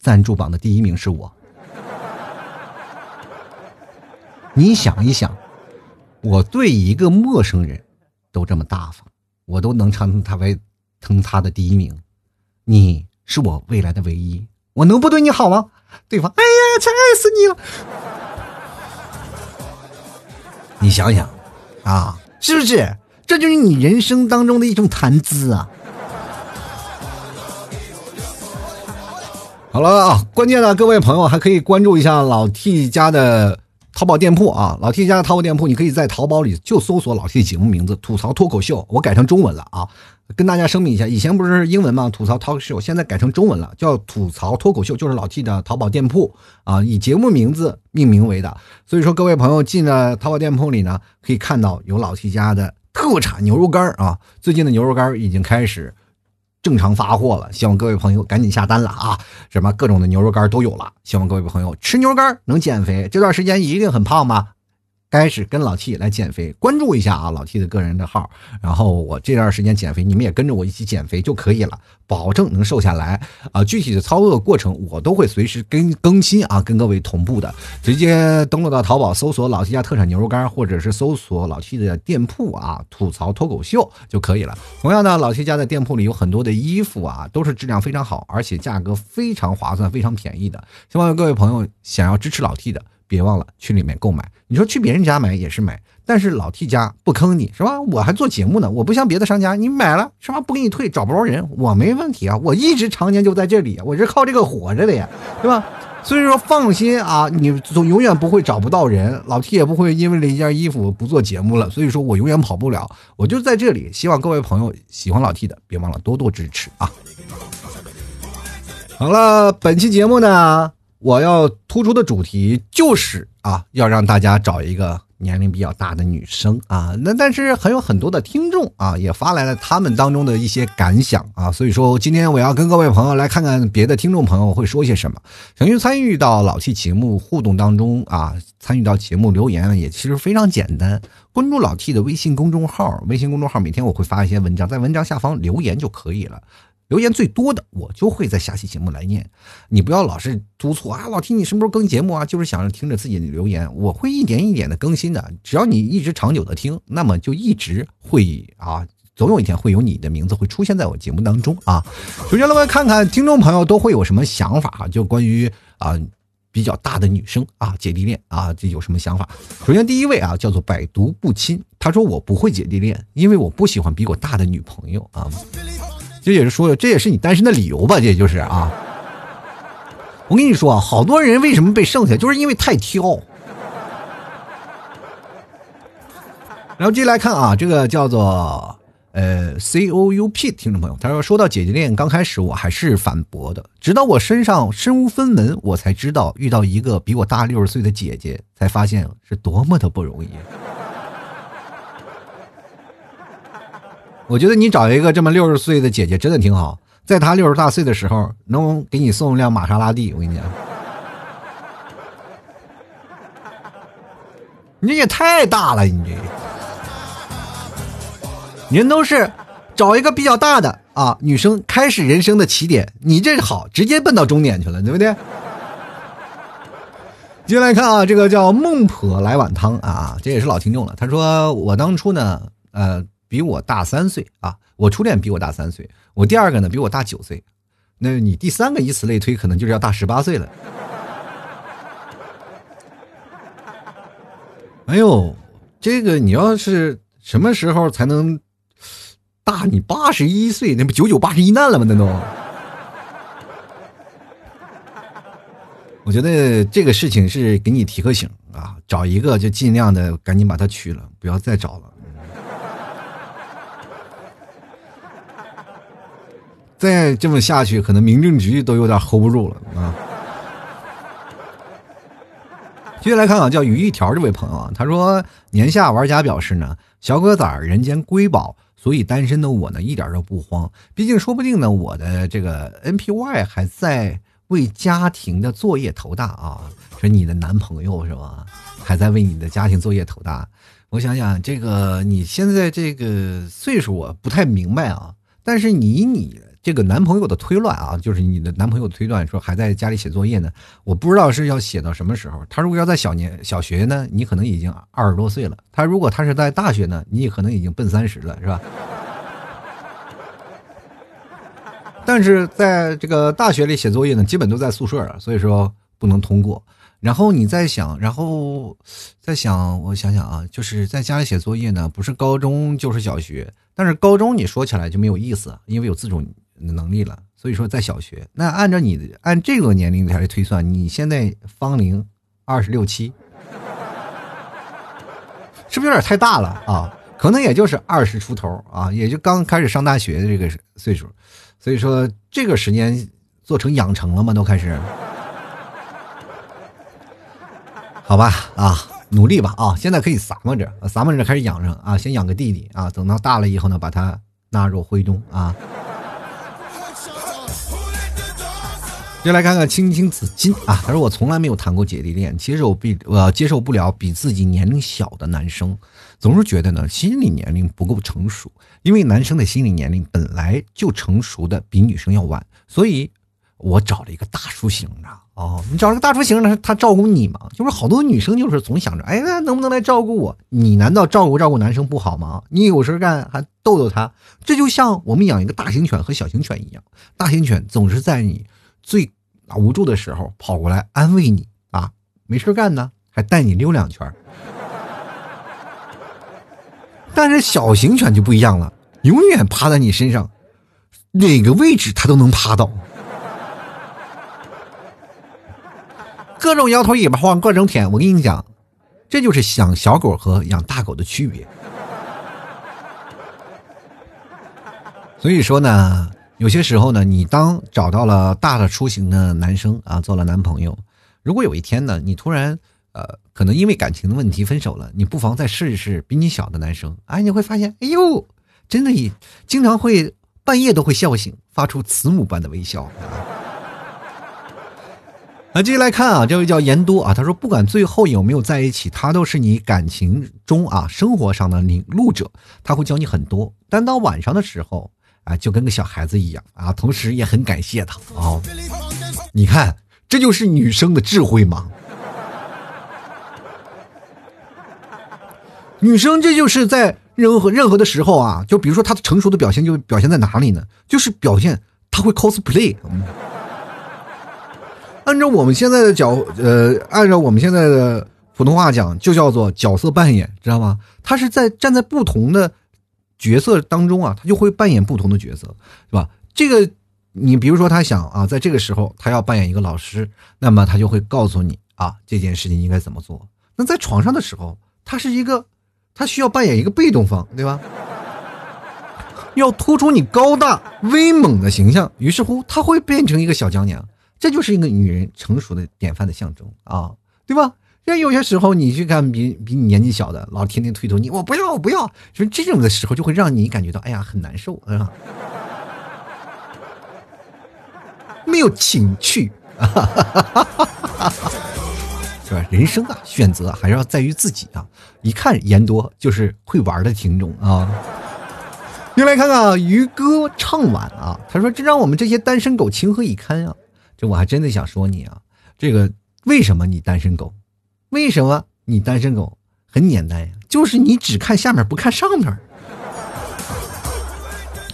赞助榜的第一名是我，你想一想，我对一个陌生人都这么大方，我都能称他为称他的第一名，你是我未来的唯一，我能不对你好吗？对方，哎呀，真爱死你了！你想想，啊，是不是？这就是你人生当中的一种谈资啊！好了啊，关键呢各位朋友还可以关注一下老 T 家的淘宝店铺啊，老 T 家的淘宝店铺，你可以在淘宝里就搜索老 T 节目名字“吐槽脱口秀”，我改成中文了啊。跟大家声明一下，以前不是英文吗？吐槽 talk show，现在改成中文了，叫吐槽脱口秀，就是老 T 的淘宝店铺啊，以节目名字命名为的。所以说，各位朋友进了淘宝店铺里呢，可以看到有老 T 家的特产牛肉干啊，最近的牛肉干已经开始正常发货了，希望各位朋友赶紧下单了啊！什么各种的牛肉干都有了，希望各位朋友吃牛肉干能减肥，这段时间一定很胖吗？开始跟老 T 来减肥，关注一下啊，老 T 的个人的号。然后我这段时间减肥，你们也跟着我一起减肥就可以了，保证能瘦下来啊。具体的操作过程我都会随时跟更新啊，跟各位同步的。直接登录到淘宝，搜索老 T 家特产牛肉干，或者是搜索老 T 的店铺啊，吐槽脱口秀就可以了。同样呢，老 T 家的店铺里有很多的衣服啊，都是质量非常好，而且价格非常划算，非常便宜的。希望各位朋友想要支持老 T 的。别忘了去里面购买。你说去别人家买也是买，但是老 T 家不坑你是吧？我还做节目呢，我不像别的商家，你买了是吧？不给你退，找不着人，我没问题啊，我一直常年就在这里，我是靠这个活着的呀，对吧？所以说放心啊，你总永远不会找不到人，老 T 也不会因为了一件衣服不做节目了。所以说我永远跑不了，我就在这里。希望各位朋友喜欢老 T 的，别忘了多多支持啊！好了，本期节目呢。我要突出的主题就是啊，要让大家找一个年龄比较大的女生啊。那但是还有很多的听众啊，也发来了他们当中的一些感想啊。所以说，今天我要跟各位朋友来看看别的听众朋友会说些什么。想去参与到老 T 节目互动当中啊，参与到节目留言也其实非常简单，关注老 T 的微信公众号，微信公众号每天我会发一些文章，在文章下方留言就可以了。留言最多的，我就会在下期节目来念。你不要老是督促啊，老听你什么时候更节目啊？就是想着听着自己的留言，我会一点一点的更新的。只要你一直长久的听，那么就一直会啊，总有一天会有你的名字会出现在我节目当中啊。首先来看看听众朋友都会有什么想法啊？就关于啊比较大的女生啊姐弟恋啊，这有什么想法？首先第一位啊叫做百毒不侵，他说我不会姐弟恋，因为我不喜欢比我大的女朋友啊。这也是说，这也是你单身的理由吧？这也就是啊。我跟你说，好多人为什么被剩下，就是因为太挑。然后接下来看啊，这个叫做呃 C O U P 听众朋友，他说说到姐姐恋，刚开始我还是反驳的，直到我身上身无分文，我才知道遇到一个比我大六十岁的姐姐，才发现是多么的不容易。我觉得你找一个这么六十岁的姐姐真的挺好，在她六十大岁的时候，能给你送一辆玛莎拉蒂。我跟你讲，你也太大了，你这人都是找一个比较大的啊女生开始人生的起点，你这好，直接奔到终点去了，对不对？接下来看啊，这个叫孟婆来碗汤啊，这也是老听众了。他说我当初呢，呃。比我大三岁啊！我初恋比我大三岁，我第二个呢比我大九岁，那你第三个以此类推，可能就是要大十八岁了。哎呦，这个你要是什么时候才能大你八十一岁？那不九九八十一难了吗？那都。我觉得这个事情是给你提个醒啊，找一个就尽量的赶紧把他娶了，不要再找了。再这么下去，可能民政局都有点 hold 不住了啊！接下来看啊，叫于一条这位朋友啊，他说：“年下玩家表示呢，小哥仔人间瑰宝，所以单身的我呢一点都不慌。毕竟说不定呢，我的这个 NPY 还在为家庭的作业头大啊。说你的男朋友是吧，还在为你的家庭作业头大。我想想，这个你现在这个岁数，我不太明白啊。但是你你。”这个男朋友的推断啊，就是你的男朋友推断说还在家里写作业呢，我不知道是要写到什么时候。他如果要在小年小学呢，你可能已经二十多岁了；他如果他是在大学呢，你可能已经奔三十了，是吧？但是在这个大学里写作业呢，基本都在宿舍了，所以说不能通过。然后你再想，然后再想，我想想啊，就是在家里写作业呢，不是高中就是小学，但是高中你说起来就没有意思，因为有自主能力了。所以说在小学，那按照你的按这个年龄来推算，你现在芳龄二十六七，是不是有点太大了啊？可能也就是二十出头啊，也就刚开始上大学的这个岁数。所以说这个时间做成养成了吗？都开始。好吧，啊，努力吧，啊，现在可以撒摸着，撒摸着开始养上啊，先养个弟弟啊，等到大了以后呢，把他纳入徽宗啊。就来看看青青子金啊，他说我从来没有谈过姐弟恋，其实我比我接受不了比自己年龄小的男生，总是觉得呢心理年龄不够成熟，因为男生的心理年龄本来就成熟的比女生要晚，所以我找了一个大叔型的。哦，你找了个大叔型的，他照顾你吗？就是好多女生就是总想着，哎，那能不能来照顾我？你难道照顾照顾男生不好吗？你有事干还逗逗他，这就像我们养一个大型犬和小型犬一样，大型犬总是在你最无助的时候跑过来安慰你啊，没事干呢，还带你溜两圈。但是小型犬就不一样了，永远趴在你身上，哪个位置它都能趴到。各种摇头尾巴晃，各种舔。我跟你讲，这就是养小狗和养大狗的区别。所以说呢，有些时候呢，你当找到了大的出行的男生啊，做了男朋友，如果有一天呢，你突然呃，可能因为感情的问题分手了，你不妨再试一试比你小的男生。哎，你会发现，哎呦，真的，你经常会半夜都会笑醒，发出慈母般的微笑。啊，那继续来看啊，这位叫严多啊，他说不管最后有没有在一起，他都是你感情中啊生活上的领路者，他会教你很多。但到晚上的时候啊，就跟个小孩子一样啊，同时也很感谢他啊。你看，这就是女生的智慧吗？女生这就是在任何任何的时候啊，就比如说她的成熟的表现，就表现在哪里呢？就是表现她会 cosplay。按照我们现在的角，呃，按照我们现在的普通话讲，就叫做角色扮演，知道吗？她是在站在不同的角色当中啊，他就会扮演不同的角色，是吧？这个你比如说，他想啊，在这个时候他要扮演一个老师，那么他就会告诉你啊，这件事情应该怎么做。那在床上的时候，他是一个，他需要扮演一个被动方，对吧？要突出你高大威猛的形象，于是乎他会变成一个小娇娘。这就是一个女人成熟的典范的象征啊，对吧？像有些时候你去看比比你年纪小的，老天天推脱你，我不要，我不要，就这种的时候就会让你感觉到，哎呀，很难受，啊，没有情趣，是吧？人生啊，选择还是要在于自己啊。一看言多就是会玩的听众啊。又来看看渔歌唱晚啊，他说：“这让我们这些单身狗情何以堪啊！”这我还真的想说你啊，这个为什么你单身狗？为什么你单身狗？很简单呀，就是你只看下面不看上面。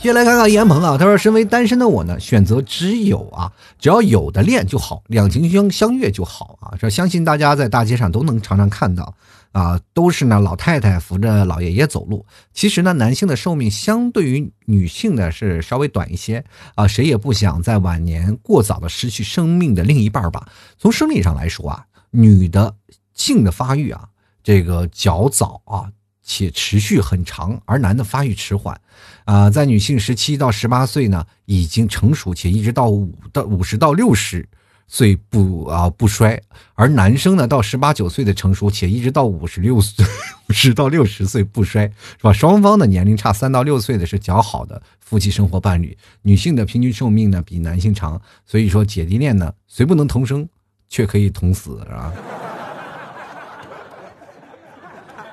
接来看看严鹏啊，他说：“身为单身的我呢，选择只有啊，只要有的恋就好，两情相相悦就好啊。这相信大家在大街上都能常常看到。”啊，都是呢，老太太扶着老爷爷走路。其实呢，男性的寿命相对于女性的是稍微短一些啊。谁也不想在晚年过早的失去生命的另一半吧。从生理上来说啊，女的性的发育啊，这个较早啊，且持续很长，而男的发育迟缓。啊，在女性十七到十八岁呢，已经成熟且一直到五到五十到六十。岁不啊不衰，而男生呢到十八九岁的成熟，且一直到五十六岁，五十到六十岁不衰，是吧？双方的年龄差三到六岁的是较好的夫妻生活伴侣。女性的平均寿命呢比男性长，所以说姐弟恋呢虽不能同生，却可以同死，是吧？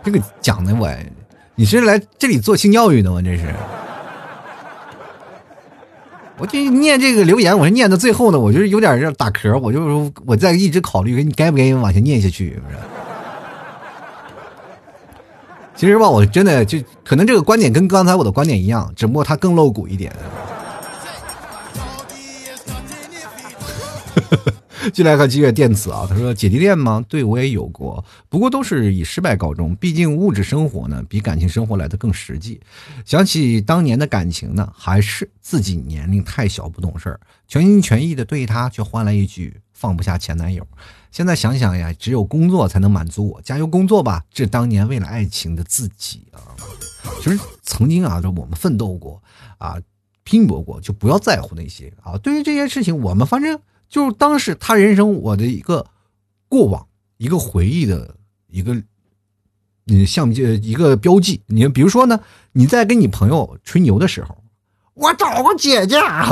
这个讲的我，你是来这里做性教育的吗？这是。我就念这个留言，我是念到最后呢，我就是有点打嗝，我就是我在一直考虑，你该不该往下念下去？不是？其实吧，我真的就可能这个观点跟刚才我的观点一样，只不过它更露骨一点。进来看七月电子啊，他说姐弟恋吗？对我也有过，不过都是以失败告终。毕竟物质生活呢，比感情生活来的更实际。想起当年的感情呢，还是自己年龄太小不懂事儿，全心全意的对他，却换来一句放不下前男友。现在想想呀，只有工作才能满足我，加油工作吧！这当年为了爱情的自己啊，其实曾经啊，就我们奋斗过啊，拼搏过，就不要在乎那些啊。对于这些事情，我们反正。就是当时他人生我的一个过往，一个回忆的一个，嗯，像一个标记。你比如说呢，你在跟你朋友吹牛的时候，我找个姐姐，啊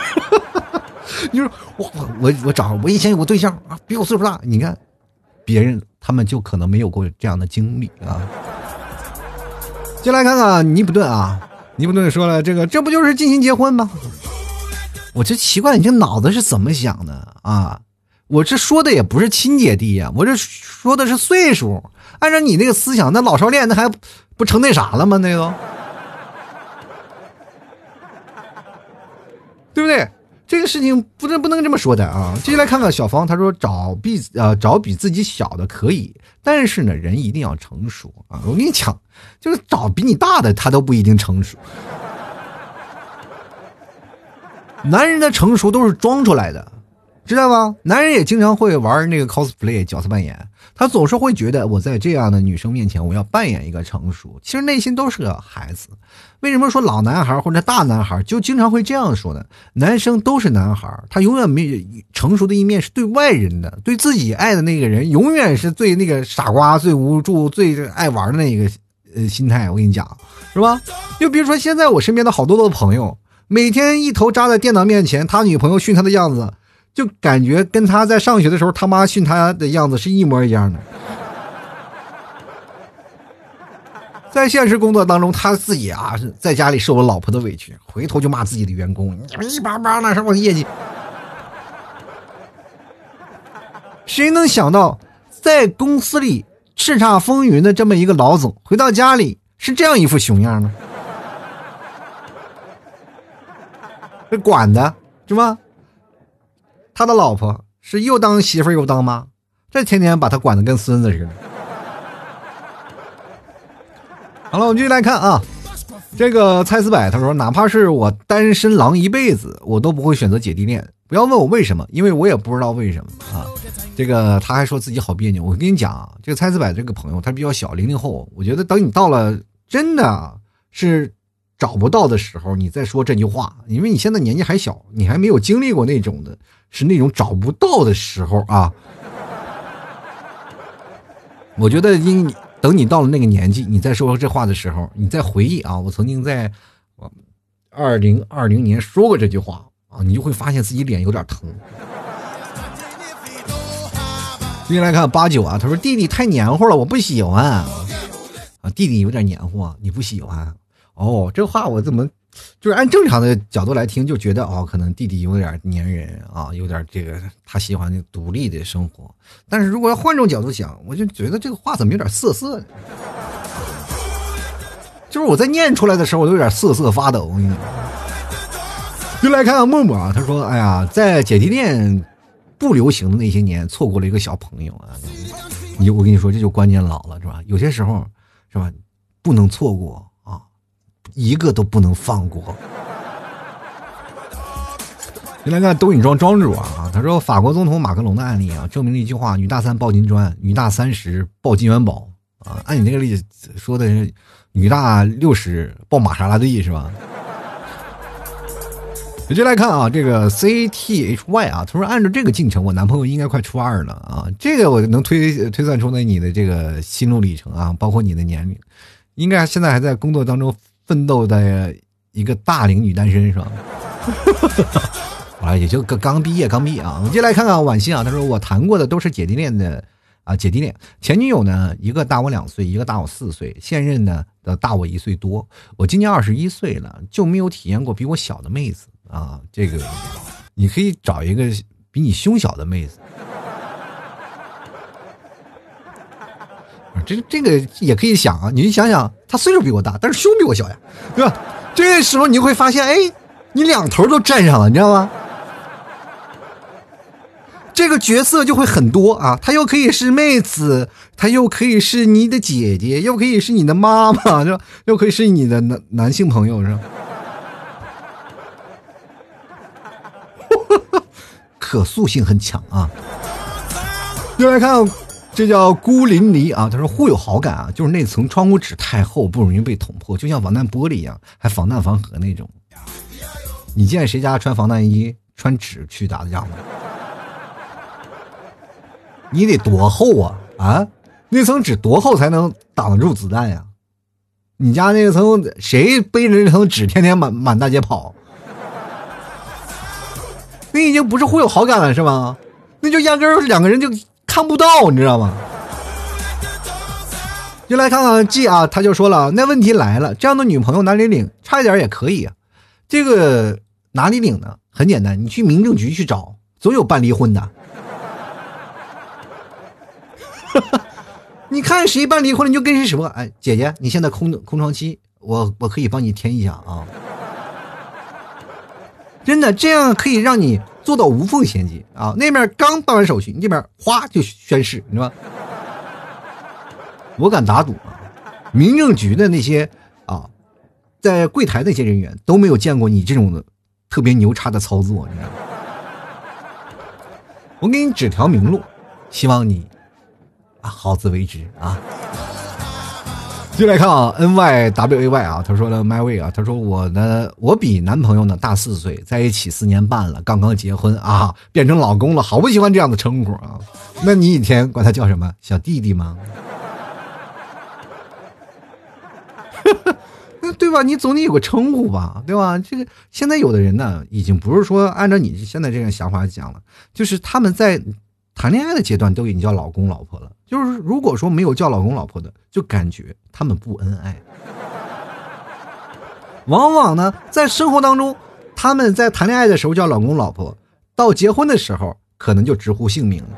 你说我我我找我以前有个对象啊，比我岁数大。你看别人他们就可能没有过这样的经历啊。进来看看尼普顿啊，尼普顿说了，这个这不就是进行结婚吗？我这奇怪，你这脑子是怎么想的啊？我这说的也不是亲姐弟呀，我这说的是岁数。按照你那个思想，那老少恋那还不成那啥了吗？那个，对不对？这个事情不能不能这么说的啊！接下来看看小芳，她说找比呃找比自己小的可以，但是呢，人一定要成熟啊！我跟你讲，就是找比你大的，他都不一定成熟。男人的成熟都是装出来的，知道吗？男人也经常会玩那个 cosplay 角色扮演，他总是会觉得我在这样的女生面前，我要扮演一个成熟，其实内心都是个孩子。为什么说老男孩或者大男孩就经常会这样说呢？男生都是男孩，他永远没成熟的一面是对外人的，对自己爱的那个人，永远是最那个傻瓜、最无助、最爱玩的那个呃心态。我跟你讲，是吧？就比如说现在我身边的好多的朋友。每天一头扎在电脑面前，他女朋友训他的样子，就感觉跟他在上学的时候他妈训他的样子是一模一样的。在现实工作当中，他自己啊是在家里受了老婆的委屈，回头就骂自己的员工：“你们一帮帮的，什么业绩？” 谁能想到，在公司里叱咤风云的这么一个老总，回到家里是这样一副熊样呢？这管的是吗？他的老婆是又当媳妇又当妈，这天天把他管的跟孙子似的。好了，我们继续来看啊，这个蔡思柏他说：“哪怕是我单身狼一辈子，我都不会选择姐弟恋。不要问我为什么，因为我也不知道为什么啊。”这个他还说自己好别扭。我跟你讲啊，这个蔡思柏这个朋友他比较小，零零后。我觉得等你到了真的是。找不到的时候，你再说这句话，因为你现在年纪还小，你还没有经历过那种的，是那种找不到的时候啊。我觉得，因等你到了那个年纪，你再说这话的时候，你再回忆啊，我曾经在二零二零年说过这句话啊，你就会发现自己脸有点疼。接下来看八九啊，他说弟弟太黏糊了，我不喜欢啊，弟弟有点黏糊，你不喜欢。哦，这话我怎么就是按正常的角度来听，就觉得哦，可能弟弟有点粘人啊，有点这个他喜欢独立的生活。但是如果要换种角度想，我就觉得这个话怎么有点涩涩的？就是我在念出来的时候，我都有点瑟瑟发抖。就来看看默默啊，他说：“哎呀，在姐弟恋不流行的那些年，错过了一个小朋友啊。你我跟你说，这就关键老了，是吧？有些时候，是吧？不能错过。”一个都不能放过。先来看东影庄庄主啊，他说法国总统马克龙的案例啊，证明了一句话：女大三抱金砖，女大三十抱金元宝啊。按你那个例子说的是，女大六十抱玛莎拉蒂是吧？直接来看啊，这个 C T H Y 啊，他说按照这个进程，我男朋友应该快初二了啊。这个我能推推算出来你的这个心路历程啊，包括你的年龄，应该现在还在工作当中。奋斗的一个大龄女单身是吧？啊，也就刚刚毕业，刚毕业啊。我们接下来看看婉欣啊，她说我谈过的都是姐弟恋的啊，姐弟恋。前女友呢，一个大我两岁，一个大我四岁，现任呢的大我一岁多。我今年二十一岁了，就没有体验过比我小的妹子啊。这个你可以找一个比你胸小的妹子。这这个也可以想啊，你想想，他岁数比我大，但是胸比我小呀，对吧？这时候你就会发现，哎，你两头都占上了，你知道吗？这个角色就会很多啊，他又可以是妹子，他又可以是你的姐姐，又可以是你的妈妈，是吧？又可以是你的男男性朋友，是吧？可塑性很强啊。又来看，这叫孤零离啊。他说互有好感啊，就是那层窗户纸太厚，不容易被捅破，就像防弹玻璃一样，还防弹防核那种。你见谁家穿防弹衣、穿纸去打架吗？你得多厚啊啊！那层纸多厚才能挡得住子弹呀？你家那层谁背着那层纸天天满满大街跑？那已经不是互有好感了是吗？那就压根儿两个人就看不到，你知道吗？就来看看 G 啊，他就说了，那问题来了，这样的女朋友哪里领？差一点也可以啊。这个哪里领呢？很简单，你去民政局去找，总有办离婚的。你看谁办离婚了，你就跟谁说。哎，姐姐，你现在空空窗期，我我可以帮你填一下啊。真的，这样可以让你做到无缝衔接啊！那边刚办完手续，你这边哗就宣誓，你知道吗？我敢打赌啊，民政局的那些啊，在柜台那些人员都没有见过你这种的特别牛叉的操作，你知道吗？我给你指条明路，希望你啊好自为之啊。就来看啊，N Y W A Y 啊，他说了 My way 啊，他说我的我比男朋友呢大四岁，在一起四年半了，刚刚结婚啊，变成老公了，好不喜欢这样的称呼啊。那你以前管他叫什么？小弟弟吗？那对吧？你总得有个称呼吧，对吧？这个现在有的人呢，已经不是说按照你现在这个想法讲了，就是他们在谈恋爱的阶段都已经叫老公老婆了。就是如果说没有叫老公老婆的，就感觉他们不恩爱。往往呢，在生活当中，他们在谈恋爱的时候叫老公老婆，到结婚的时候可能就直呼姓名了。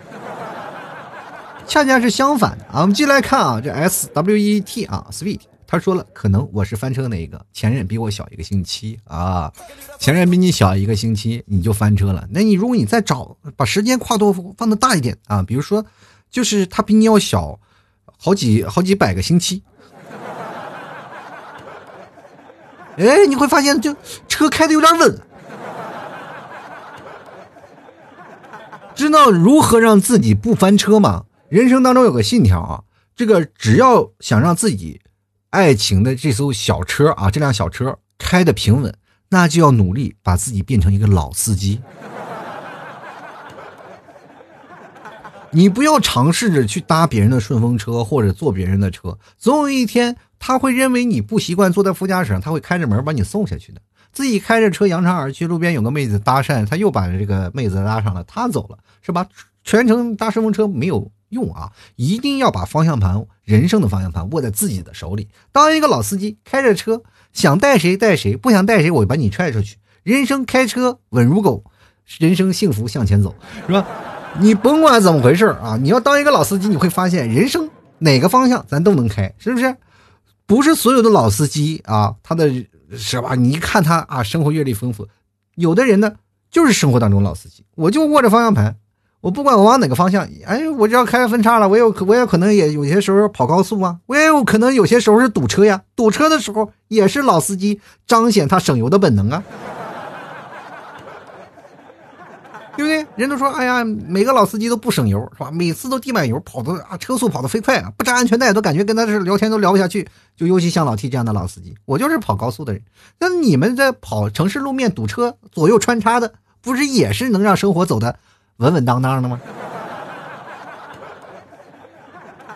恰恰是相反的啊！我们继续来看啊，这 S W E T 啊，Sweet，他说了，可能我是翻车那一个，前任比我小一个星期啊，前任比你小一个星期，你就翻车了。那你如果你再找，把时间跨度放的大一点啊，比如说。就是他比你要小，好几好几百个星期。哎，你会发现，就车开的有点稳。知道如何让自己不翻车吗？人生当中有个信条啊，这个只要想让自己爱情的这艘小车啊，这辆小车开的平稳，那就要努力把自己变成一个老司机。你不要尝试着去搭别人的顺风车或者坐别人的车，总有一天他会认为你不习惯坐在副驾驶上，他会开着门把你送下去的。自己开着车扬长而去，路边有个妹子搭讪，他又把这个妹子拉上了，他走了，是吧？全程搭顺风车没有用啊，一定要把方向盘，人生的方向盘握在自己的手里。当一个老司机，开着车想带谁带谁，不想带谁我就把你踹出去。人生开车稳如狗，人生幸福向前走，是吧？你甭管怎么回事啊，你要当一个老司机，你会发现人生哪个方向咱都能开，是不是？不是所有的老司机啊，他的是吧？你一看他啊，生活阅历丰富，有的人呢就是生活当中老司机，我就握着方向盘，我不管我往哪个方向，哎，我就要开分叉了，我有我也可能也有些时候跑高速啊，我也有可能有些时候是堵车呀，堵车的时候也是老司机彰显他省油的本能啊。对不对？人都说，哎呀，每个老司机都不省油，是吧？每次都滴满油，跑的啊，车速跑得飞快啊，不扎安全带都感觉跟他是聊天都聊不下去。就尤其像老 T 这样的老司机，我就是跑高速的人。那你们在跑城市路面堵车，左右穿插的，不是也是能让生活走的稳稳当当的吗？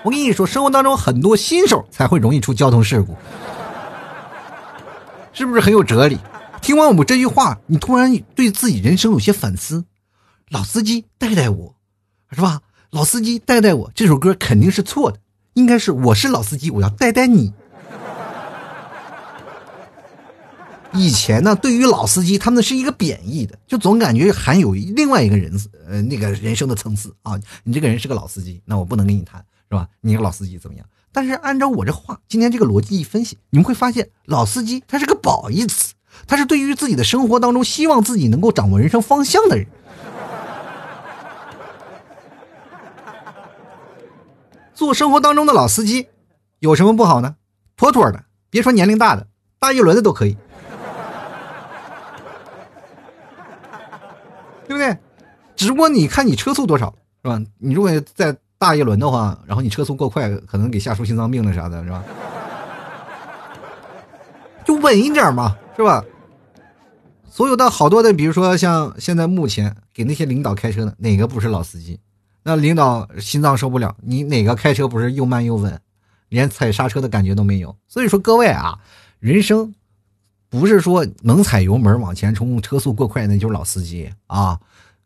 我跟你说，生活当中很多新手才会容易出交通事故，是不是很有哲理？听完我们这句话，你突然对自己人生有些反思。老司机带带我，是吧？老司机带带我，这首歌肯定是错的，应该是我是老司机，我要带带你。以前呢，对于老司机，他们是一个贬义的，就总感觉含有另外一个人，呃，那个人生的层次啊。你这个人是个老司机，那我不能跟你谈，是吧？你个老司机怎么样？但是按照我这话，今天这个逻辑一分析，你们会发现，老司机他是个褒义词，他是对于自己的生活当中希望自己能够掌握人生方向的人。做生活当中的老司机，有什么不好呢？妥妥的，别说年龄大的，大一轮的都可以。只不过你看你车速多少，是吧？你如果在大一轮的话，然后你车速过快，可能给吓出心脏病了啥的，是吧？就稳一点嘛，是吧？所有的好多的，比如说像现在目前给那些领导开车的，哪个不是老司机？那领导心脏受不了，你哪个开车不是又慢又稳，连踩刹车的感觉都没有？所以说各位啊，人生不是说能踩油门往前冲，车速过快那就是老司机啊。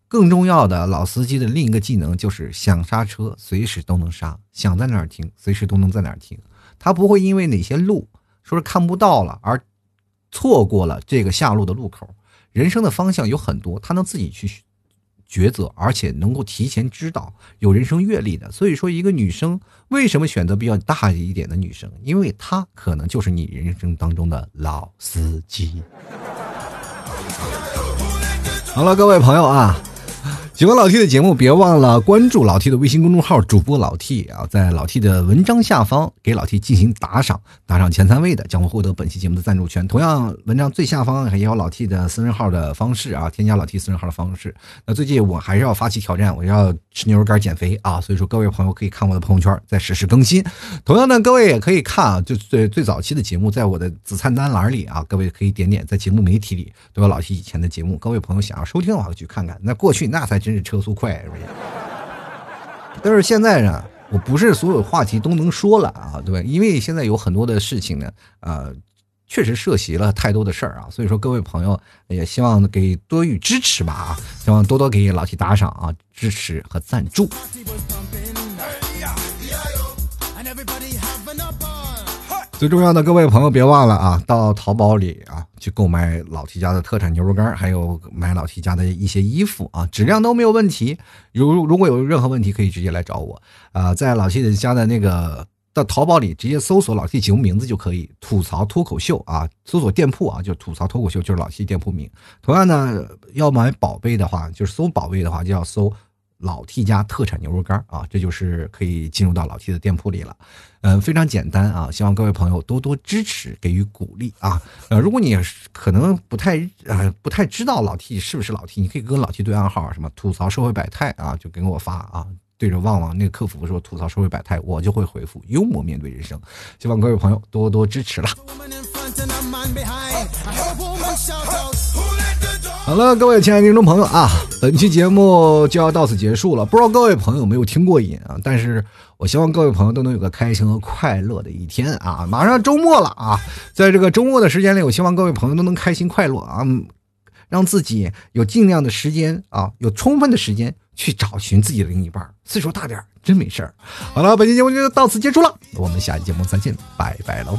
更重要的，老司机的另一个技能就是想刹车随时都能刹，想在哪儿停随时都能在哪儿停。他不会因为哪些路说是看不到了而错过了这个下路的路口。人生的方向有很多，他能自己去抉择，而且能够提前知道，有人生阅历的。所以说，一个女生为什么选择比较大一点的女生？因为她可能就是你人生当中的老司机。好了，各位朋友啊。喜欢老 T 的节目，别忘了关注老 T 的微信公众号，主播老 T 啊，在老 T 的文章下方给老 T 进行打赏，打赏前三位的将会获得本期节目的赞助权。同样，文章最下方也有老 T 的私人号的方式啊，添加老 T 私人号的方式。那最近我还是要发起挑战，我要吃牛肉干减肥啊，所以说各位朋友可以看我的朋友圈，在实时更新。同样呢，各位也可以看啊，就最最早期的节目，在我的子菜单栏里啊，各位可以点点，在节目媒体里都有老 T 以前的节目。各位朋友想要收听的话，去看看。那过去那才。真是车速快，是不是？但是现在呢，我不是所有话题都能说了啊，对吧？因为现在有很多的事情呢，呃，确实涉及了太多的事儿啊，所以说各位朋友也希望给多予支持吧啊，希望多多给老七打赏啊，支持和赞助。最重要的，各位朋友别忘了啊，到淘宝里啊去购买老 T 家的特产牛肉干，还有买老 T 家的一些衣服啊，质量都没有问题。如如果有任何问题，可以直接来找我啊，在老 T 家的那个到淘宝里直接搜索老 T 节目名字就可以，吐槽脱口秀啊，搜索店铺啊，就吐槽脱口秀就是老 T 店铺名。同样呢，要买宝贝的话，就是搜宝贝的话，就要搜。老 T 家特产牛肉干啊，这就是可以进入到老 T 的店铺里了，嗯，非常简单啊，希望各位朋友多多支持，给予鼓励啊。呃，如果你可能不太呃不太知道老 T 是不是老 T，你可以跟老 T 对暗号，什么吐槽社会百态啊，就给我发啊，对着旺旺那个客服说吐槽社会百态，我就会回复幽默面对人生。希望各位朋友多多支持了。好了，各位亲爱的听众朋友啊，本期节目就要到此结束了。不知道各位朋友有没有听过瘾啊？但是我希望各位朋友都能有个开心和快乐的一天啊！马上周末了啊，在这个周末的时间里，我希望各位朋友都能开心快乐啊，让自己有尽量的时间啊，有充分的时间去找寻自己的另一半。岁数大点真没事儿。好了，本期节目就到此结束了，我们下期节目再见，拜拜喽。